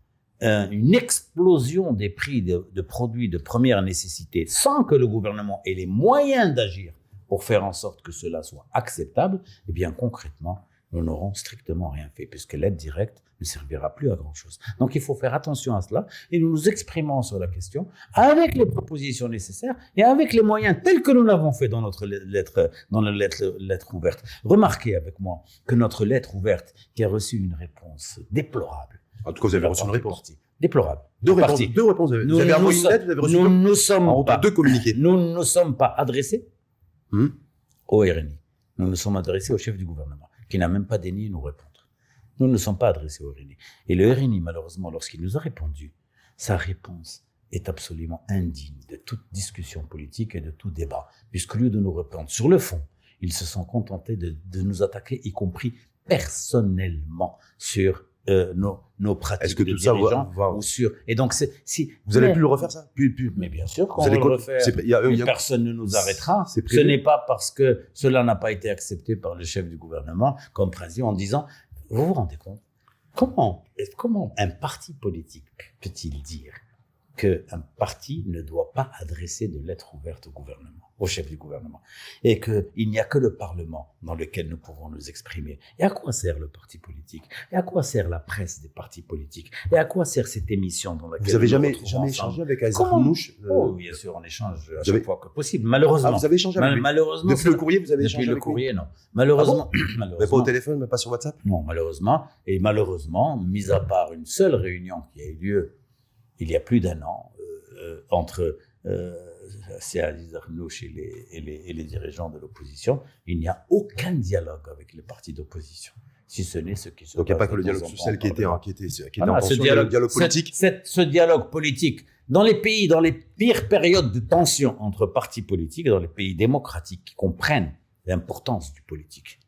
euh, une explosion des prix de, de, produits de première nécessité sans que le gouvernement ait les moyens d'agir pour faire en sorte que cela soit acceptable, eh bien concrètement, nous n'aurons strictement rien fait puisque l'aide directe ne servira plus à grand-chose. Donc il faut faire attention à cela et nous nous exprimons sur la question avec les propositions nécessaires et avec les moyens tels que nous l'avons fait dans notre lettre, dans la lettre, lettre ouverte. Remarquez avec moi que notre lettre ouverte qui a reçu une réponse déplorable. En tout cas, vous avez reçu une réponse. Déplorable. Deux réponses. Deux réponses. Vous avez nous, une lettre, vous avez reçu nous, nous sommes pas, deux communiqués. Nous ne nous sommes pas adressés hmm? au RNI. Nous nous sommes adressés au chef du gouvernement, qui n'a même pas daigné nous répondre. Nous ne sommes pas adressés au RNI. Et le RNI, malheureusement, lorsqu'il nous a répondu, sa réponse est absolument indigne de toute discussion politique et de tout débat, puisqu'au lieu de nous répondre sur le fond, ils se sont contentés de, de nous attaquer, y compris personnellement, sur euh, nos, nos pratiques Est-ce que de tout ça va, va- ou sur et donc c'est si Vous allez plus le refaire ça? Plus, plus. mais bien sûr qu'on va le refaire. y a- il y a- personne ne nous arrêtera. ce n'est pas parce que cela n'a pas été accepté par le chef du gouvernement comme principe en disant vous vous rendez compte? Comment comment un parti politique peut-il dire qu'un parti ne doit pas adresser de lettre ouverte au gouvernement, au chef du gouvernement, et qu'il n'y a que le Parlement dans lequel nous pouvons nous exprimer. Et à quoi sert le parti politique? Et à quoi sert la presse des partis politiques? Et à quoi sert cette émission dans laquelle Vous avez nous jamais, nous jamais échangé avec Comment? Khounouch euh, Oh, bien sûr, on échange à chaque avez- fois que possible. ah, Malheureusement, vous avez échangé avec lui malheureusement, Depuis le courrier, vous avez échangé le avec lui courrier, non. Malheureusement, Mais pas malheureusement, au téléphone, mais pas sur WhatsApp? Non, malheureusement, et malheureusement, mis à part une seule réunion qui a eu lieu il y a plus d'un an euh, euh, entre euh, Aziz Arnouch et les, et, les, et les dirigeants de l'opposition, il n'y a aucun dialogue avec les partis d'opposition, si ce n'est ce qui se Donc il n'y a pas que le dialogue social qui était, qui était, qui était voilà, en ce tension, dialogue, politique. cette- ce dialogue politique, dans les pays, dans les pires périodes de tension entre partis politiques, dans les pays démocratiques qui comprennent l'importance du politique.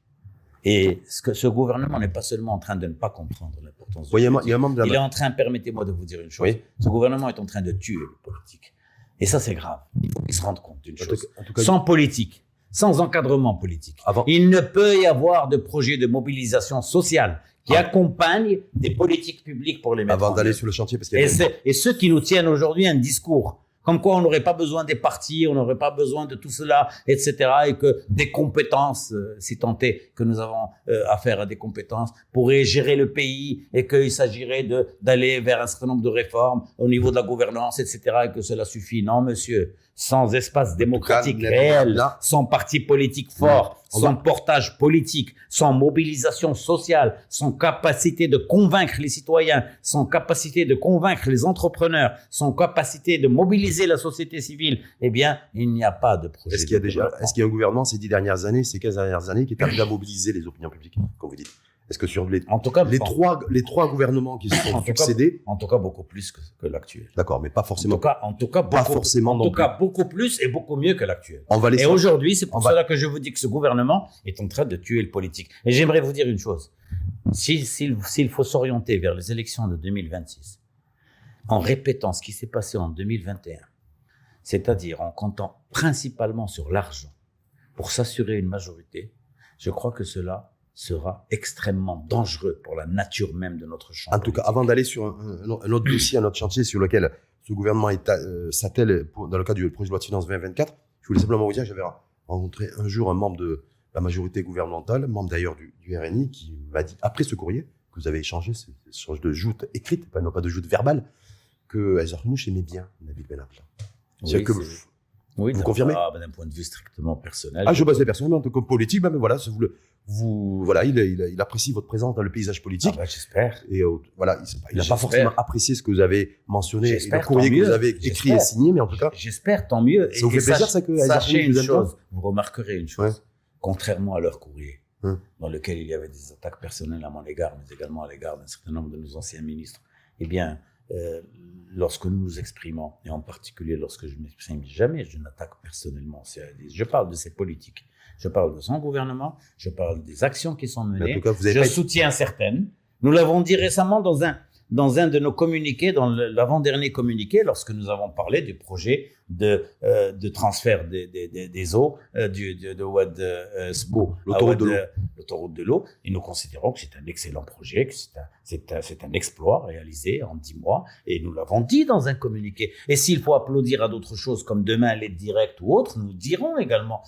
Et ce, que, ce gouvernement n'est pas seulement en train de ne pas comprendre l'importance Oui, il y du a politique, il y a un membre de la il est en train, permettez-moi de vous dire une chose, Oui. ce gouvernement est en train de tuer le politique. Et ça, c'est grave. Il faut qu'il se rende compte d'une chose. cas- en tout cas, Sans politique, sans encadrement politique, avant, il ne peut y avoir de projet de mobilisation sociale qui Ah. accompagne des politiques publiques pour les mettre avant d'aller sur le chantier, parce qu'il y Et, a et ceux qui nous tiennent aujourd'hui un discours, comme quoi on n'aurait pas besoin des partis, on n'aurait pas besoin de tout cela, etc., et que des compétences, euh, si tant est que nous avons euh, affaire à des compétences, pourraient gérer le pays, et qu'il s'agirait d'aller vers un certain nombre de réformes au niveau de la gouvernance, etc., et que cela suffit. Non, monsieur, sans espace démocratique réel, sans parti politique fort, sans portage politique, sans mobilisation sociale, sans capacité de convaincre les citoyens, sans capacité de convaincre les entrepreneurs, sans capacité de mobiliser la société civile, eh bien, il n'y a pas de projet. Est-ce qu'il y a déjà, est-ce qu'il y a un gouvernement ces dix dernières années, ces 15 dernières années, qui est arrivé à mobiliser les opinions publiques, comme vous dites? Est-ce que sur les, En tout cas, les en- trois, les trois gouvernements qui se sont En cas, succédés, en tout cas, beaucoup plus que, que l'actuel. d'accord, mais pas En forcément, tout cas, en tout cas, pas beaucoup, forcément en non tout plus. cas, beaucoup plus et beaucoup mieux que l'actuel. On va Et aujourd'hui, c'est pour on va- cela que je vous dis que ce gouvernement est en train de tuer le politique. Et j'aimerais vous dire une chose. Si- S'il s'il faut s'orienter vers les élections de 2026, en répétant ce qui s'est passé en 2021, c'est-à-dire en comptant principalement sur l'argent pour s'assurer une majorité, je crois que cela sera extrêmement dangereux pour la nature même de notre champ. En tout cas, avant d'aller sur un, autre dossier, un autre chantier sur lequel ce gouvernement euh, s'attelle dans le cadre du projet de loi de finances 2024, je voulais simplement vous dire que j'avais rencontré un jour un membre de, la majorité gouvernementale, membre d'ailleurs du, du RNI, qui m'a dit, après ce courrier, que vous avez échangé, ce échange de joute écrite, pas, non pas de joute verbale, que Azer Renouch aimait bien Nabil Benabla. Oui, que c'est- oui, vous confirmez ben, D'un point de vue strictement personnel. Ah, je basais personnellement, en tant que politique, ben, mais voilà, ça vous, le- vous, voilà il, il, il apprécie votre présence dans le paysage Ah, politique. ben, J'espère. Et euh, voilà, il n'a pas forcément apprécié ce que vous avez mentionné et le courrier que vous avez écrit et signé, mais en tout cas, J'espère, tant mieux. Ça vous fait plaisir, ça, que Sachez une chose, vous remarquerez une chose. Ouais. Contrairement à leur courrier, Hum. dans lequel il y avait des attaques personnelles à mon égard, mais également à l'égard d'un certain nombre de nos anciens ministres, eh bien, euh, lorsque nous nous exprimons, et en particulier lorsque je m'exprime, jamais je n'attaque personnellement Je parle de ses politiques. Je parle de son gouvernement, je parle des actions qui sont en menées, tout cas, vous je soutiens certaines. Nous l'avons dit récemment dans un, dans un de nos communiqués, dans l'avant-dernier communiqué, lorsque nous avons parlé du projet de, euh, de transfert des, des, des, des eaux euh, du, de, de Ouad euh, Sbo L'autoroute de l'eau. Et nous considérons que c'est un excellent projet, que c'est un, un, un exploit réalisé en dix mois. Et nous l'avons dit dans un communiqué. Et s'il faut applaudir à d'autres choses comme demain l'aide directe ou autre, nous dirons également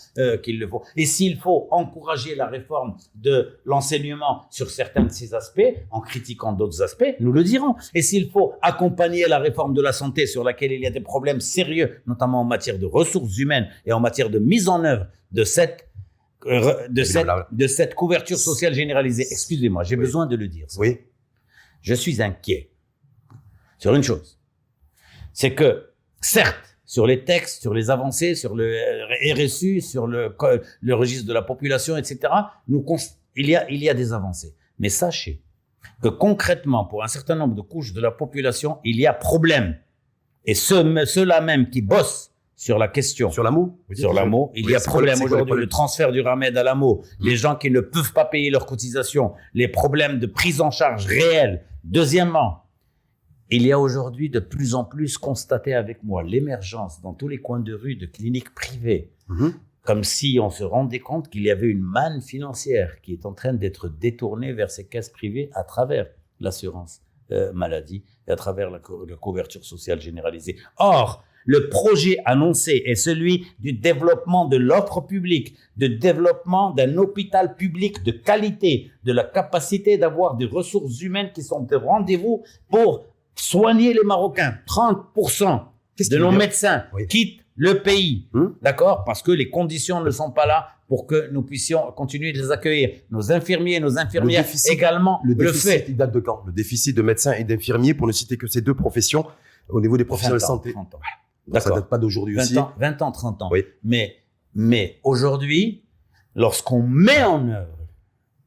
qu'il le faut. Et s'il faut encourager la réforme de l'enseignement sur certains de ces aspects, en critiquant d'autres aspects, nous le dirons. Et s'il faut accompagner la réforme de la santé sur laquelle il y a des problèmes sérieux, notamment en matière de ressources humaines et en matière de mise en œuvre de cette euh, de cette, de cette couverture sociale généralisée. Excusez-moi, j'ai Oui. besoin de le dire. Oui, Je suis inquiet sur une chose. C'est que, certes, sur les textes, sur les avancées, sur le RSU, sur le, registre de la population, etc., nous, il, y a, il y a des avancées. Mais sachez que concrètement, pour un certain nombre de couches de la population, il y a problème. Et ceux, ceux-là même qui bossent sur la question sur dites sur l'AMO. Il Oui, y a problème quoi aujourd'hui, le transfert du RAMED à l'AMO, les gens qui ne peuvent pas payer leurs cotisations, les problèmes de prise en charge réels. Deuxièmement, il y a aujourd'hui de plus en plus constaté avec moi l'émergence dans tous les coins de rue de cliniques privées, Mhm. comme si on se rendait compte qu'il y avait une manne financière qui est en train d'être détournée vers ces caisses privées à travers l'assurance euh, maladie et à travers la, co- la couverture sociale généralisée. Or, le projet annoncé est celui du développement de l'offre publique, de développement d'un hôpital public de qualité, de la capacité d'avoir des ressources humaines qui sont de rendez-vous pour soigner les Marocains. 30% Qu'est-ce de nos médecins Oui. quittent le pays, Hum. d'accord Parce que les conditions ne sont pas là pour que nous puissions continuer de les accueillir. Nos infirmiers, nos infirmières déficit- également Le le, déficit, fait. il date de quand? Le déficit de médecins et d'infirmiers, pour ne citer que ces deux professions, au niveau des professionnels de 20 ans, santé. 30 ans. Ça date pas d'aujourd'hui 20 aussi. ans, 20 ans, 30 ans. Oui. Mais, mais aujourd'hui, lorsqu'on met en œuvre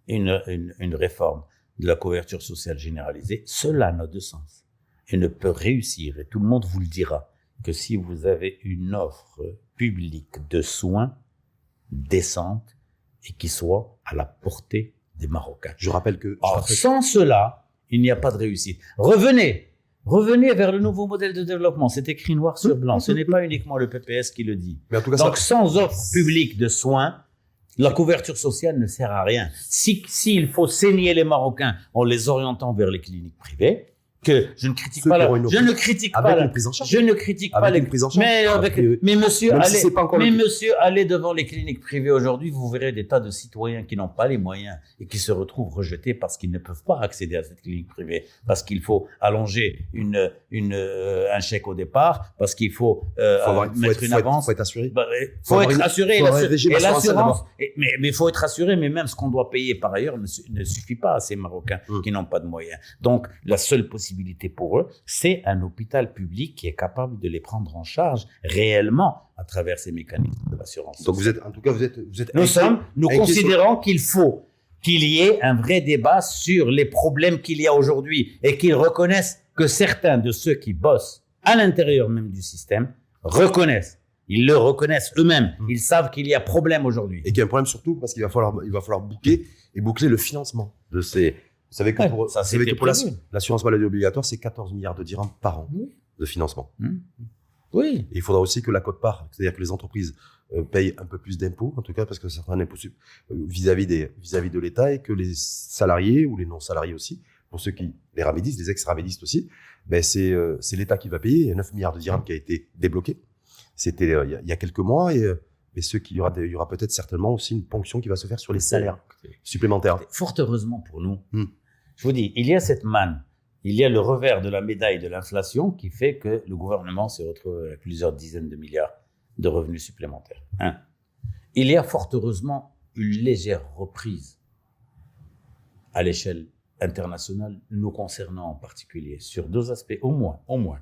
une, une, une réforme de la couverture sociale généralisée, cela n'a de sens et ne peut réussir, et tout le monde vous le dira, que si vous avez une offre publique de soins décente et qui soit à la portée des Marocains. Je rappelle que. Or, sans cela, il n'y a pas de réussite. Revenez, revenez vers le nouveau modèle de développement. C'est écrit noir sur blanc. Ce n'est pas uniquement le PPS qui le dit. Mais en tout cas, Donc, ça, sans offre publique de soins, la couverture sociale ne sert à rien. Si, s'il faut saigner les Marocains en les orientant vers les cliniques privées, que je ne critique Ceux pas la, je ne critique pas la, une prise en charge. je ne critique pas Avec les, une prise en charge. mais, avec- mais monsieur, si allez, pas mais le- monsieur, allez devant les cliniques privées aujourd'hui, vous verrez des tas de citoyens qui n'ont pas les moyens et qui se retrouvent rejetés parce qu'ils ne peuvent pas accéder à cette clinique privée, parce qu'il faut allonger une, une, euh, un chèque au départ, parce qu'il faut, euh, faut avoir- faut mettre être- une avance. faut être assuré. Bah, Faut être une- assuré. faut et l'assurance, mais mais il faut être assuré, mais même ce qu'on doit payer par ailleurs ne, su- ne suffit pas à ces Marocains Mm. qui n'ont pas de moyens. Donc, la seule possibilité pour eux, c'est un hôpital public qui est capable de les prendre en charge réellement à travers ces mécanismes de l'assurance. Donc vous êtes, en tout cas, vous êtes, vous êtes. Nous inquiet- sommes, nous considérons qu'il faut qu'il y ait un vrai débat sur les problèmes qu'il y a aujourd'hui et qu'ils reconnaissent que certains de ceux qui bossent à l'intérieur même du système reconnaissent. Ils le reconnaissent eux-mêmes. Mm. Ils savent qu'il y a problème aujourd'hui. Et qu'il y a un problème surtout parce qu'il va falloir, il va falloir boucler et boucler le financement de ces. Vous savez que Ouais, pour, ça, vous savez c'était que pour la- prévu. l'assurance maladie obligatoire, c'est 14 milliards de dirhams par an Oui. de financement. Hmm. Oui. Et il faudra aussi que la cote-part, c'est-à-dire que les entreprises euh, payent un peu plus d'impôts, en tout cas parce que certains impôts euh, vis-à-vis des vis-à-vis de l'État et que les salariés ou les non-salariés aussi, pour ceux qui les ramédistes, les ex-ramédistes aussi, ben c'est euh, c'est l'État qui va payer. Il y a 9 milliards de dirhams qui a été débloqué. C'était euh, il y a- il y a quelques mois et euh, mais ceux qui, il y aura, des- il y aura peut-être certainement aussi une ponction qui va se faire sur les salaires supplémentaires. Fort heureusement pour nous, Hmm. Je vous dis, il y a cette manne, il y a le revers de la médaille de l'inflation qui fait que le gouvernement se retrouve avec plusieurs dizaines de milliards de revenus supplémentaires. Un. Il y a fort heureusement une légère reprise à l'échelle internationale, nous concernant en particulier, sur deux aspects, au moins, au moins.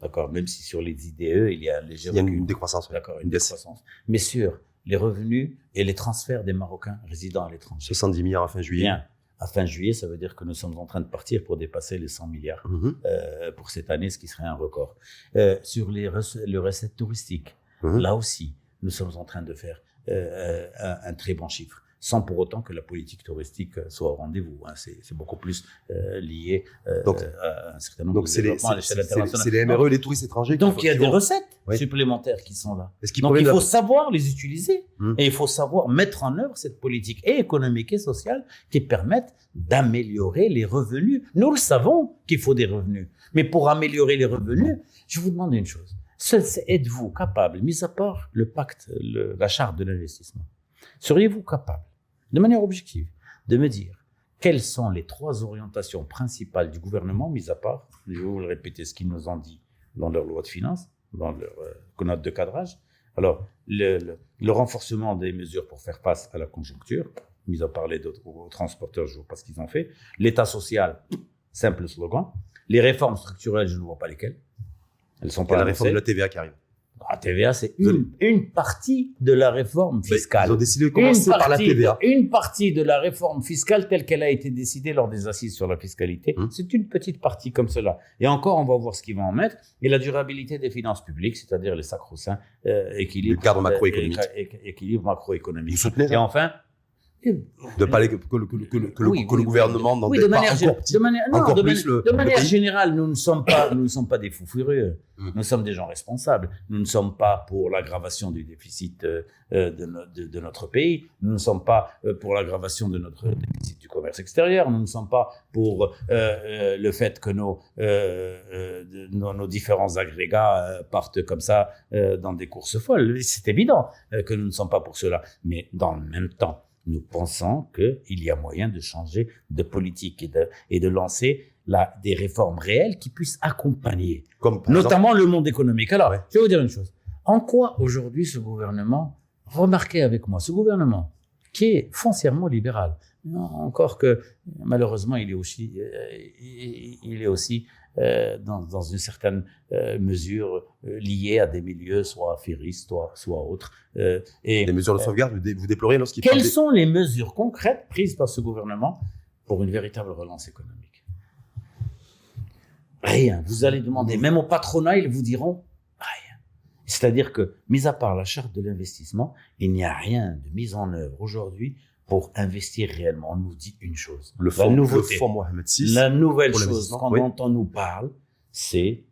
D'accord Même si sur les IDE, il y a Il y une décroissance. D'accord, une décroissance. Mais sur les revenus et les transferts des Marocains résidant à l'étranger. 70 milliards à fin juillet. Bien. À fin juillet, ça veut dire que nous sommes en train de partir pour dépasser les 100 milliards Mhm, euh, pour cette année, ce qui serait un record. Euh, sur les le recette touristique, mhm. là aussi, nous sommes en train de faire euh, un, un très bon chiffre, sans pour autant que la politique touristique soit au rendez-vous. hein. C'est beaucoup plus euh, lié euh, Donc- à un certain nombre Donc de c'est les, développements à c'est- l'échelle c'est- c'est internationale. les MRE, les touristes étrangers. Donc il y a des recettes Oui. supplémentaires qui sont là. Donc il la- faut savoir les utiliser Hmm. et il faut savoir mettre en œuvre cette politique et économique et sociale qui permettent d'améliorer les revenus. Nous le savons qu'il faut des revenus, mais pour améliorer les revenus, je vous demande une chose. Êtes-vous capable, mis à part le pacte, le- la charte de l'investissement, seriez-vous capable, de manière objective, de me dire quelles sont les trois orientations principales du gouvernement, mis à part, je vais vous le répéter, ce qu'ils nous ont dit dans leur loi de finances, dans leur euh, note de cadrage. Alors, le, le- le renforcement des mesures pour faire face à la conjoncture, mis à part les aux transporteurs, je ne vois pas ce qu'ils ont fait. L'État social, simple slogan. Les réformes structurelles, je ne vois pas lesquelles. Elles sont pas la réforme de la. TVA qui arrive. La TVA, c'est une, une partie de la réforme fiscale. Ils ont décidé de commencer Une par la partie- TVA. Une partie de la réforme fiscale telle qu'elle a été décidée lors des assises sur la fiscalité, Hum. c'est une petite partie comme cela. Et encore, on va voir ce qu'ils vont en mettre. Et la durabilité des finances publiques, c'est-à-dire les sacro-saints euh, équilibre, Le cadre euh, macroéconomique. é- équilibre macroéconomique. Vous soutenez Et enfin, De pas les- que, que le- que que Oui, que le oui, gouvernement n'en oui, de pas manière, encore de manière, non, encore de, plus le- de manière générale, nous ne sommes pas, nous ne sommes pas des fous furieux. Mm. Nous sommes des gens responsables. Nous ne sommes pas pour l'aggravation du déficit euh, euh, de, no- de- de notre pays. Nous ne sommes pas euh, pour l'aggravation de notre déficit du commerce extérieur. Nous ne sommes pas pour euh, le fait que nos, nos, nos différents agrégats partent comme ça dans des courses folles. C'est évident que nous ne sommes pas pour cela. Mais dans le même temps, nous pensons qu'il y a moyen de changer de politique et de, et de lancer la, des réformes réelles qui puissent accompagner Comme par exemple- notamment le monde économique. Alors, Ouais. je vais vous dire une chose. En quoi aujourd'hui ce gouvernement, remarquez avec moi, ce gouvernement qui est foncièrement libéral, encore que malheureusement il est aussi, euh, il il est aussi euh, dans, dans une certaine euh, mesure euh, lié à des milieux soit affairistes, soit, soit autres. Et des mesures de sauvegarde, vous, dé- vous déplorez lorsqu'il quelles des- sont les mesures concrètes prises par ce gouvernement pour une véritable relance économique? Rien. Vous allez demander, même au patronat, ils vous diront rien. C'est-à-dire que, mis à part la charte de l'investissement, il n'y a rien de mis en œuvre aujourd'hui pour investir réellement. On nous dit une chose. le la fonds, le fonds Mohamed VI. La nouvelle chose qu'on- oui. dont on nous parle, c'est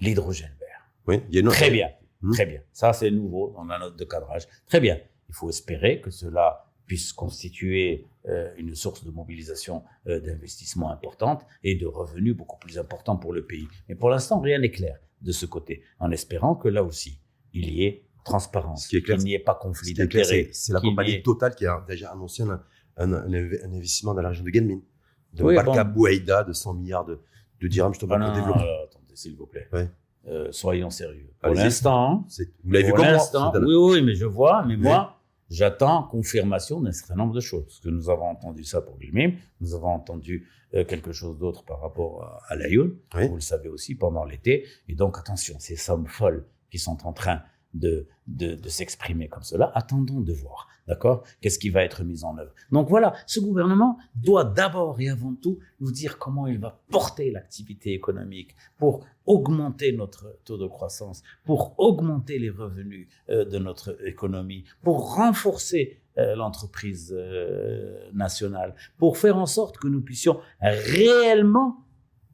l'hydrogène vert. Oui, il y a une autre- Très bien, Hmm. très bien. Ça, c'est nouveau dans la note de cadrage. Très bien. Il faut espérer que cela puisse constituer euh, une source de mobilisation euh, d'investissement importante et de revenus beaucoup plus importants pour le pays. Mais pour l'instant, rien n'est clair de ce côté, en espérant que là aussi, il y ait transparence, Ce qui est clair, qu'il n'y ait pas conflit est d'intérêts. c'est la compagnie ait- Total qui a déjà annoncé un, un- un inv- un investissement dans la région de Guelmim, de Oui, Barka bon. Bouaïda de 100 milliards de, de dirhams justement Ah pour non, développer. non, attendez, s'il vous plaît. Ouais. Euh, soyons sérieux. Pour l'instant, Vous l'avez vu comme moi oui, oui, mais je vois, mais moi, j'attends confirmation d'un certain nombre de choses. Parce que nous avons entendu ça pour Glimim, nous avons entendu euh, quelque chose d'autre par rapport à, à l'Ayoun, Oui. vous le savez aussi, pendant l'été. Et donc, attention, ces sommes folles qui sont en train de, s'exprimer comme cela, attendons de voir. D'accord? Qu'est-ce qui va être mis en œuvre? Donc voilà, ce gouvernement doit d'abord et avant tout nous dire comment il va porter l'activité économique pour augmenter notre taux de croissance, pour augmenter les revenus euh, de notre économie, pour renforcer euh, l'entreprise euh, nationale, pour faire en sorte que nous puissions réellement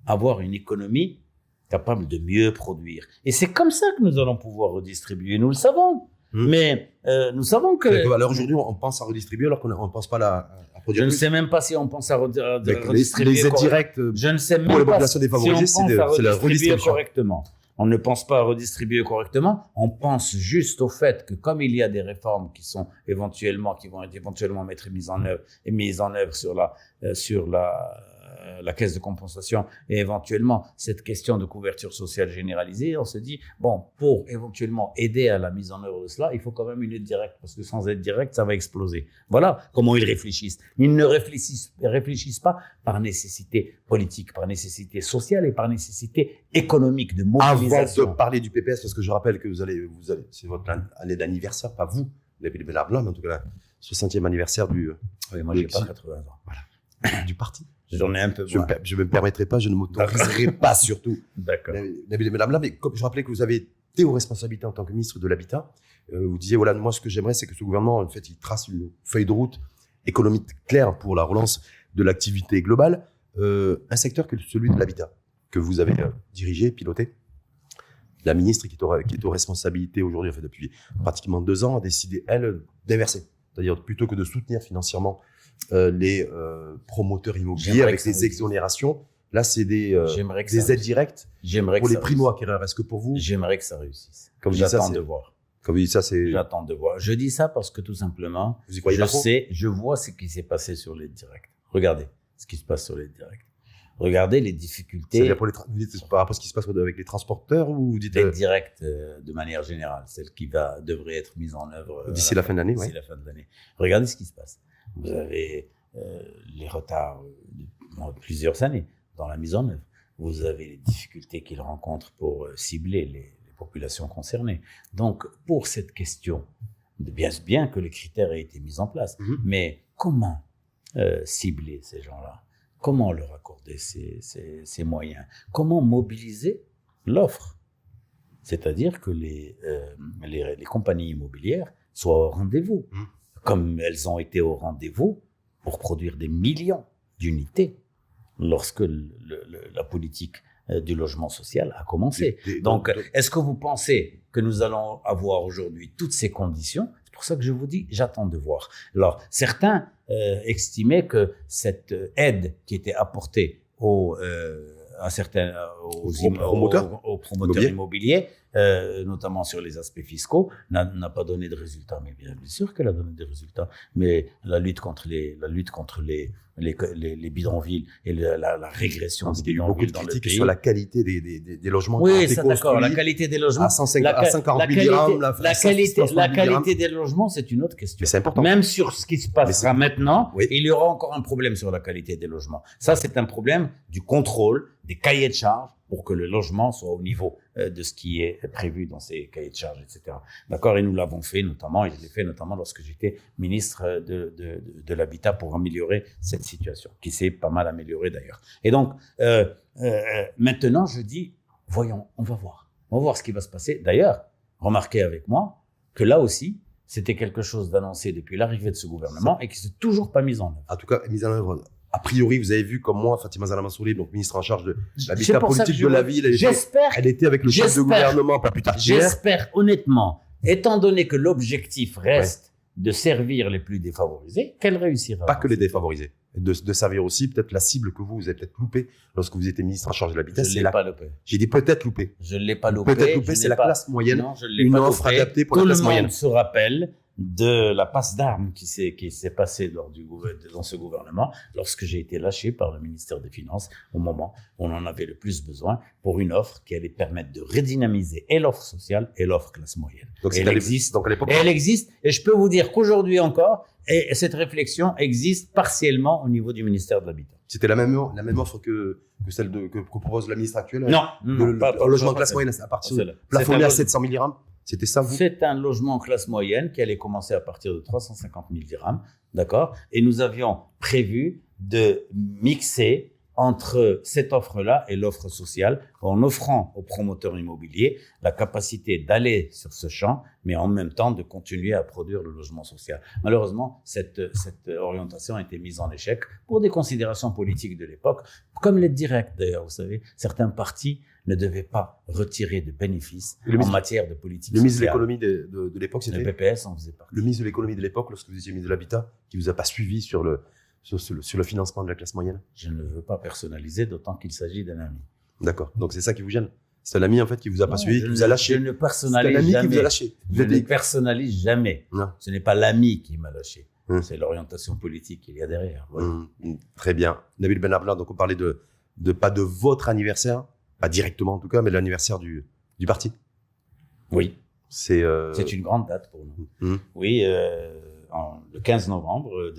avoir une économie capable de mieux produire. Et c'est comme ça que nous allons pouvoir redistribuer, nous le savons. Hmm. Mais euh, nous savons que... L'heure aujourd'hui, on pense à redistribuer alors qu'on ne pense pas la- à Je produire ne plus. sais même pas si on pense à, les, redistribuer les aides directes, euh, Je ne sais même les pas populations si défavorisées, on c'est la redistribuer redistribution. correctement. On ne pense pas à redistribuer correctement. On pense juste au fait que comme il y a des réformes qui sont éventuellement, qui vont être éventuellement mettre mises en œuvre et mises en œuvre sur la, euh, sur la, la caisse de compensation et éventuellement cette question de couverture sociale généralisée, on se dit, bon, pour éventuellement aider à la mise en œuvre de cela, il faut quand même une aide directe, parce que sans aide directe, ça va exploser. Voilà comment ils réfléchissent. Ils ne réfléchissent, réfléchissent pas par nécessité politique, par nécessité sociale et par nécessité économique de mobilisation. Avant de parler du PPS, parce que je rappelle que vous allez, vous allez, c'est votre année d'anniversaire, pas vous, Blanc, mais en tout cas, 60e anniversaire du. Oui, moi, j'ai pas 80 ans. Voilà. du parti. J'en ai un peu Je ne me, permettrai pas, je ne m'autoriserai pas surtout. D'accord. Madame là, mais comme je rappelais que vous avez été aux responsabilités en tant que ministre de l'Habitat, euh, vous disiez, voilà, moi, ce que j'aimerais, c'est que ce gouvernement, en fait, il trace une feuille de route économique claire pour la relance de l'activité globale. Euh, un secteur que celui de l'habitat, que vous avez euh, dirigé, piloté. La ministre qui est, au, qui est aux responsabilités aujourd'hui, en fait, depuis pratiquement deux ans, a décidé, elle, d'inverser. C'est-à-dire, plutôt que de soutenir financièrement euh, les euh, promoteurs immobiliers avec des exonérations. Là, c'est des, euh, des aides directes pour les primo-acquéreurs. Est-ce que pour vous J'aimerais que ça réussisse. Comme J'attends de voir. Comme dites ça, c'est. J'attends de voir. Je dis ça parce que tout simplement, vous y croyez je sais, je vois ce qui s'est passé sur les directs. Regardez ce qui se passe sur les directs. Regardez les difficultés. Pour les vous dites par rapport à ce qui se passe avec les transporteurs ou vous dites les directs de manière générale, celle qui va devrait être mise en œuvre d'ici la, fin de l'année. D'ici la fin de l'année. Regardez ce qui se passe. Vous avez euh, les retards de plusieurs années dans la mise en œuvre. Vous avez les difficultés qu'ils rencontrent pour euh, cibler les, populations concernées. Donc, pour cette question, bien, bien que les critères aient été mis en place, mhm. mais comment euh, cibler ces gens-là? Comment leur accorder ces, ces, moyens? Comment mobiliser l'offre? C'est-à-dire que les, les, les, compagnies immobilières soient au rendez-vous. Mhm comme elles ont été au rendez-vous pour produire des millions d'unités lorsque la politique euh, du logement social a commencé. donc, est-ce que vous pensez que nous allons avoir aujourd'hui toutes ces conditions? C'est pour ça que je vous dis, j'attends de voir. Alors, certains euh, estimaient que cette aide qui était apportée aux, euh, à certains, aux, promoteurs, aux, promoteurs immobiliers euh, notamment sur les aspects fiscaux, n'a pas donné de résultats. Mais bien, sûr qu'elle a donné des résultats. Mais la lutte contre les, la lutte contre les, les, les, bidonvilles et la, la, régression des bidonvilles dans le pays. sur la qualité des, des, des logements. Oui, c'est d'accord. La qualité des logements. À, 150, la, 140 la, qualité, la, qualité, la qualité des logements, c'est une autre question. C'est important. Même sur ce qui se passera maintenant, il y aura encore un problème sur la qualité des logements. Ça, c'est un problème du contrôle des cahiers de charges pour que le logement soit au niveau euh, de ce qui est prévu dans ces cahiers de charges, etc. D'accord Et nous l'avons fait notamment, et je l'ai fait notamment lorsque j'étais ministre de, de, de, l'Habitat pour améliorer cette situation, qui s'est pas mal améliorée d'ailleurs. Et donc, euh, euh, maintenant, je dis, voyons, on va voir. On va voir ce qui va se passer. D'ailleurs, remarquez avec moi que là aussi, c'était quelque chose d'annoncé depuis l'arrivée de ce gouvernement et qui s'est toujours pas mis en œuvre. En tout cas, mis en œuvre a priori, vous avez vu comme moi, Fatima Zala Mansouri, donc ministre en charge de l'habitat politique de la ville, elle, j'espère, elle était avec le chef de gouvernement pas plus tard J'espère honnêtement, étant donné que l'objectif reste de servir les plus défavorisés, qu'elle réussira. Pas que les défavorisés. De, de servir aussi peut-être la cible que vous, vous avez peut-être loupé lorsque vous étiez ministre en charge de l'habitat. Je l'ai pas loupé. J'ai dit peut-être loupé. Je l'ai pas loupé. Peut-être loupé, c'est la classe moyenne. Non, je l'ai une offre adaptée pour Tout la classe moyenne. Tout le monde se rappelle de la passe d'armes qui s'est qui s'est passée lors du dans ce gouvernement lorsque j'ai été lâché par le ministère des Finances au moment où on en avait le plus besoin pour une offre qui allait permettre de redynamiser et l'offre sociale et l'offre classe moyenne. Donc elle existe. Donc à elle existe et je peux vous dire qu'aujourd'hui encore et cette réflexion existe partiellement au niveau du ministère de l'Habitat. C'était la même la même offre que que celle de, que, propose la ministre actuelle. Non, le, non, pas, logement classe moyenne à partir de plafonné à 700 000 dirhams. C'était ça, vous? C'est un logement classe moyenne qui allait commencer à partir de 350 000 dirhams, d'accord? Et nous avions prévu de mixer entre cette offre-là et l'offre sociale, en offrant aux promoteurs immobiliers la capacité d'aller sur ce champ, mais en même temps de continuer à produire le logement social. Malheureusement, cette, cette orientation a été mise en échec pour des considérations politiques de l'époque, comme l'aide directe d'ailleurs, vous savez, certains partis ne devait pas retirer de bénéfices en matière de politique Le ministre de l'économie de, de, l'époque, c'était Le PPS en faisait partie. Le ministre de l'économie de l'époque, lorsque vous étiez ministre de l'Habitat, qui vous a pas suivi sur le, sur, sur, le financement de la classe moyenne Je ne veux pas personnaliser, d'autant qu'il s'agit d'un ami. D'accord. Donc c'est ça qui vous gêne C'est un ami en fait qui vous a pas Non, suivi, je qui vous a lâché. Je ne C'est un personnalise ami qui jamais. vous a lâché. Vous Je ne personnalise jamais. Non. Ce n'est pas l'ami qui m'a lâché. Hum. C'est l'orientation politique qu'il y a derrière. Voilà. Hum, très bien. Nabil Benabla, donc on parlait de, de pas de votre anniversaire, pas directement en tout cas, mais de l'anniversaire du, du parti. Oui, C'est euh, une grande date pour nous. hum, Oui, euh, en- le 15 novembre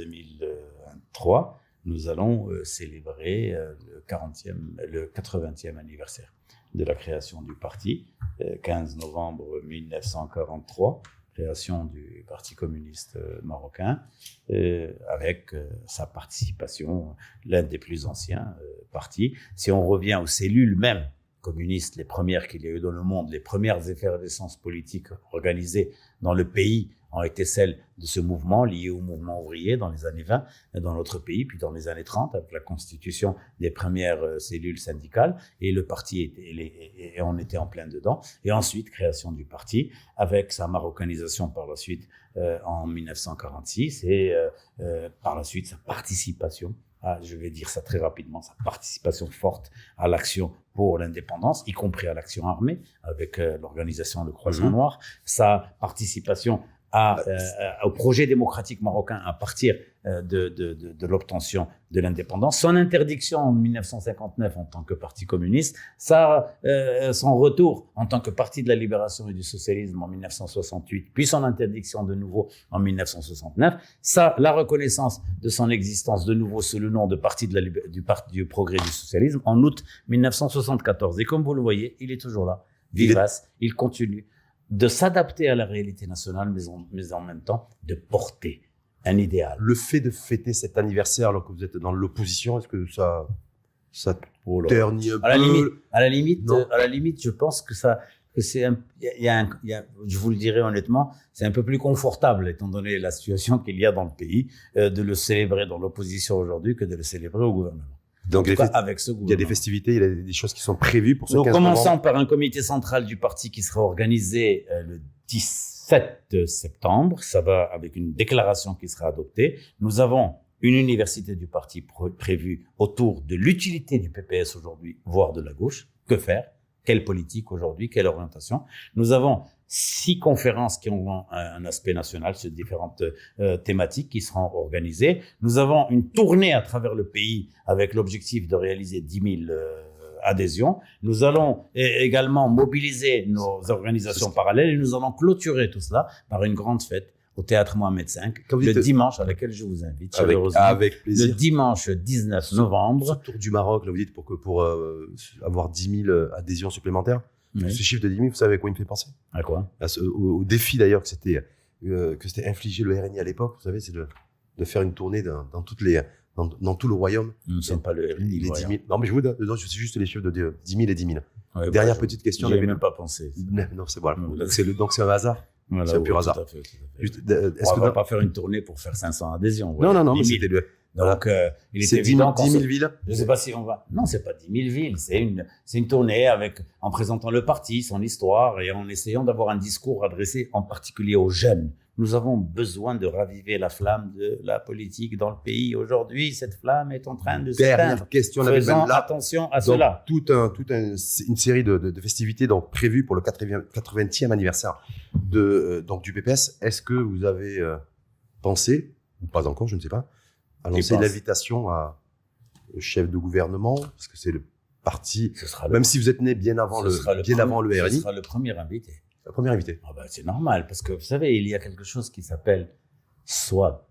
2023, nous allons euh, célébrer euh, le 40e, le 80e anniversaire de la création du parti. Euh, 15 novembre 1943, création du Parti communiste euh, marocain, euh, avec euh, sa participation, l'un des plus anciens euh, partis. Si on revient aux cellules même communistes, les premières qu'il y a eu dans le monde, les premières effervescences politiques organisées dans le pays ont été celles de ce mouvement lié au mouvement ouvrier dans les années 20 dans notre pays, puis dans les années 30 avec la constitution des premières euh, cellules syndicales et le parti était, et, les- et on était en plein dedans. Et ensuite création du parti avec sa marocanisation par la suite euh, en 1946 et euh, euh, par la suite sa participation. à, je vais dire ça très rapidement, sa participation forte à l'action pour l'indépendance, y compris à l'action armée, avec euh, l'organisation Le Croissant. Noir, sa participation à, euh, au projet démocratique marocain à partir euh, de, de, de, de l'obtention de l'indépendance, son interdiction en 1959 en tant que parti communiste, sa, euh, son retour en tant que parti de la libération et du socialisme en 1968, puis son interdiction de nouveau en 1969, ça, la reconnaissance de son existence de nouveau sous le nom de parti de la du parti du progrès du socialisme en août 1974. Et comme vous le voyez, il est toujours là, vivace, il continue de s'adapter à la réalité nationale, mais en, mais en même temps de porter un idéal. le fait de fêter cet anniversaire alors que vous êtes dans l'opposition, est-ce que ça, ça Oh ternit un À la limite, à la limite, euh, à la limite, je pense que ça, que c'est y a- il y a un- il y a- je vous le dirai honnêtement, c'est un peu plus confortable, étant donné la situation qu'il y a dans le pays, euh, de le célébrer dans l'opposition aujourd'hui que de le célébrer au gouvernement. Donc cas, avec ce il y a des festivités, il y a des choses qui sont prévues pour ce Nous 15 commençons par un comité central du parti qui sera organisé euh, le 17 septembre. Ça va avec une déclaration qui sera adoptée. Nous avons une université du parti pr- prévue autour de l'utilité du PPS aujourd'hui, voire de la gauche. Que faire? Quelle politique aujourd'hui Quelle orientation Nous avons six conférences qui ont un, aspect national sur différentes euh, thématiques qui seront organisées. Nous avons une tournée à travers le pays avec l'objectif de réaliser 10 000 euh, adhésions. Nous allons également mobiliser nos organisations parallèles et nous allons clôturer tout cela par une grande fête au théâtre Mohamed V Quand le dites- dimanche à laquelle je vous invite avec, avec le plaisir. dimanche 19 Ce novembre. tour du Maroc, là, vous dites pour, que, pour euh, avoir 10 000 adhésions supplémentaires. Oui. Ce chiffre de 10 000, vous savez à quoi il me fait penser? À quoi? À ce- au, au défi d'ailleurs que c'était euh, que c'était infligé le RNI à l'époque. Vous savez, c'est de, de faire une tournée dans, dans toutes les dans, dans tout le royaume. Nous ne sommes pas le RNI. Il est 10 voyons. 000. Non, mais je vous donne, non, je sais juste les chiffres de de 10 000 et 10 000. Ouais, Dernière bah, petite question. Nabil. même pas pensé. Non, non, c'est voilà. Donc c'est un hasard. Voilà, C'est un pur hasard. euh, est-ce on que va dans- pas faire une tournée pour faire 500 adhésions. non, voilà. non, non, mais 10 000. c'était le. Donc, euh, il est C'est 10 évident 000, qu'on 10 se- 000 villes. Je ne sais pas si on va. Non, c'est pas 10 000 villes. C'est une, c'est une tournée avec, en présentant le parti, son histoire et en essayant d'avoir un discours adressé en particulier aux jeunes. Nous avons besoin de raviver la flamme de la politique dans le pays. Aujourd'hui, cette flamme est en train de s'éteindre. Dernière question. Faisons là, attention à cela. Tout un, tout un, une série de, de, de festivités donc prévues pour le 80, 80e anniversaire de euh, donc du PPS. Est-ce que vous avez euh, pensé ou pas encore, je ne sais pas, à lancer l'invitation à au chef de gouvernement? Parce que c'est le parti. Ce sera le, Même si vous êtes né bien avant le, sera bien premier- avant le Ce RNI, sera le premier invité. La première invité. Ah ben, c'est normal, parce que vous savez, il y a quelque chose qui s'appelle soi.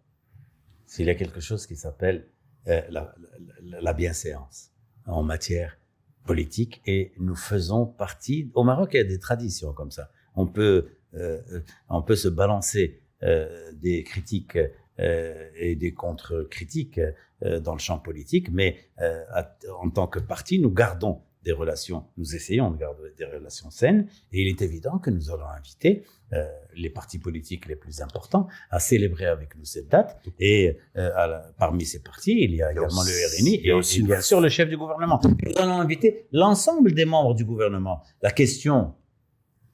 Il y a quelque chose qui s'appelle euh, la, la, bienséance en matière politique et nous faisons partie. Au Maroc, il y a des traditions comme ça. On peut, euh, on peut se balancer euh, des critiques et des contre-critiques dans le champ politique, mais en tant que parti, nous gardons des relations, nous essayons de garder des relations saines, et il est évident que nous allons inviter euh, les partis politiques les plus importants à célébrer avec nous cette date. Et euh, à la- parmi ces partis, il y a également le RNI et, aussi et bien sûr le chef du gouvernement. Nous allons inviter l'ensemble des membres du gouvernement. La question,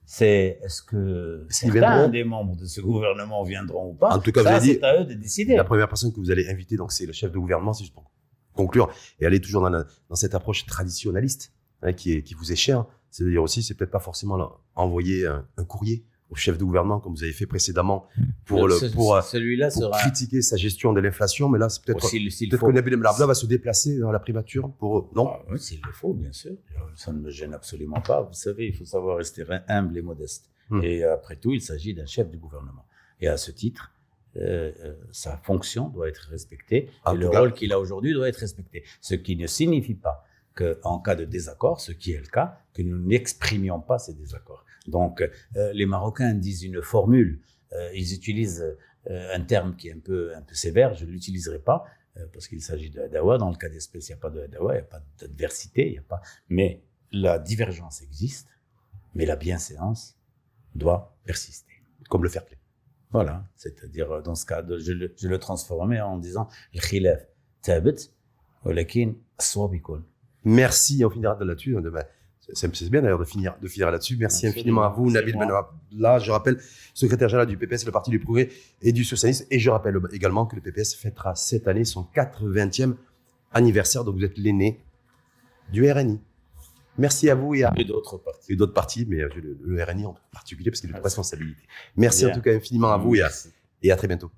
c'est est-ce que certains des membres de ce gouvernement viendront ou pas? En tout cas, c'est à eux de décider. La première personne que vous allez inviter, donc c'est le chef de gouvernement, c'est juste pour conclure, et aller toujours dans, la- dans cette approche traditionnaliste hein, qui, est, qui vous est chère, C'est-à-dire aussi, c'est peut-être pas forcément là, envoyer un, un courrier au chef de gouvernement comme vous avez fait précédemment pour, le, Ce- pour, celui-là pour sera critiquer sa gestion de l'inflation. Mais là, c'est peut-être s'il s'il peut-être faut. que Nabil Blabla va se déplacer dans la primature pour non? Ah oui, s'il le faut, bien sûr. Ça ne me gêne absolument pas. Vous savez, il faut savoir rester humble et modeste. Hmm. Et après tout, il s'agit d'un chef du gouvernement. Et à ce titre, euh, euh, sa fonction doit être respectée et le cas- rôle qu'il a aujourd'hui doit être respecté. Ce qui ne signifie pas qu'en cas de désaccord, ce qui est le cas, que nous n'exprimions pas ces désaccords. Donc, euh, les Marocains disent une formule, euh, ils utilisent euh, un terme qui est un peu, un peu sévère, je ne l'utiliserai pas, euh, parce qu'il s'agit de Hadawa. Dans le cas d'espèce, il n'y a pas de Hadawa, il n'y a pas d'adversité, il n'y a pas. Mais la divergence existe, mais la bienséance doit persister. Comme le fair play. Voilà, c'est-à-dire euh, dans ce cas, de- je le, je le transformais en disant le khilaf tabit, ولكن الصواب يكون. Merci, on finira de là-dessus. hein. C'est bien d'ailleurs de finir, de finir là-dessus. Merci Absolument, infiniment à vous, Nabil. Là, je rappelle, secrétaire général du PPS, le Parti du Progrès et du Socialisme. Et je rappelle également que le PPS fêtera cette année son 80e anniversaire. Donc vous êtes l'aîné du RNI. Merci à vous et à Et d'autres parties. et d'autres partis, mais euh, le, le RNI en particulier parce qu'il a une responsabilité. Merci Bien. en tout cas infiniment à vous et à, et à très bientôt.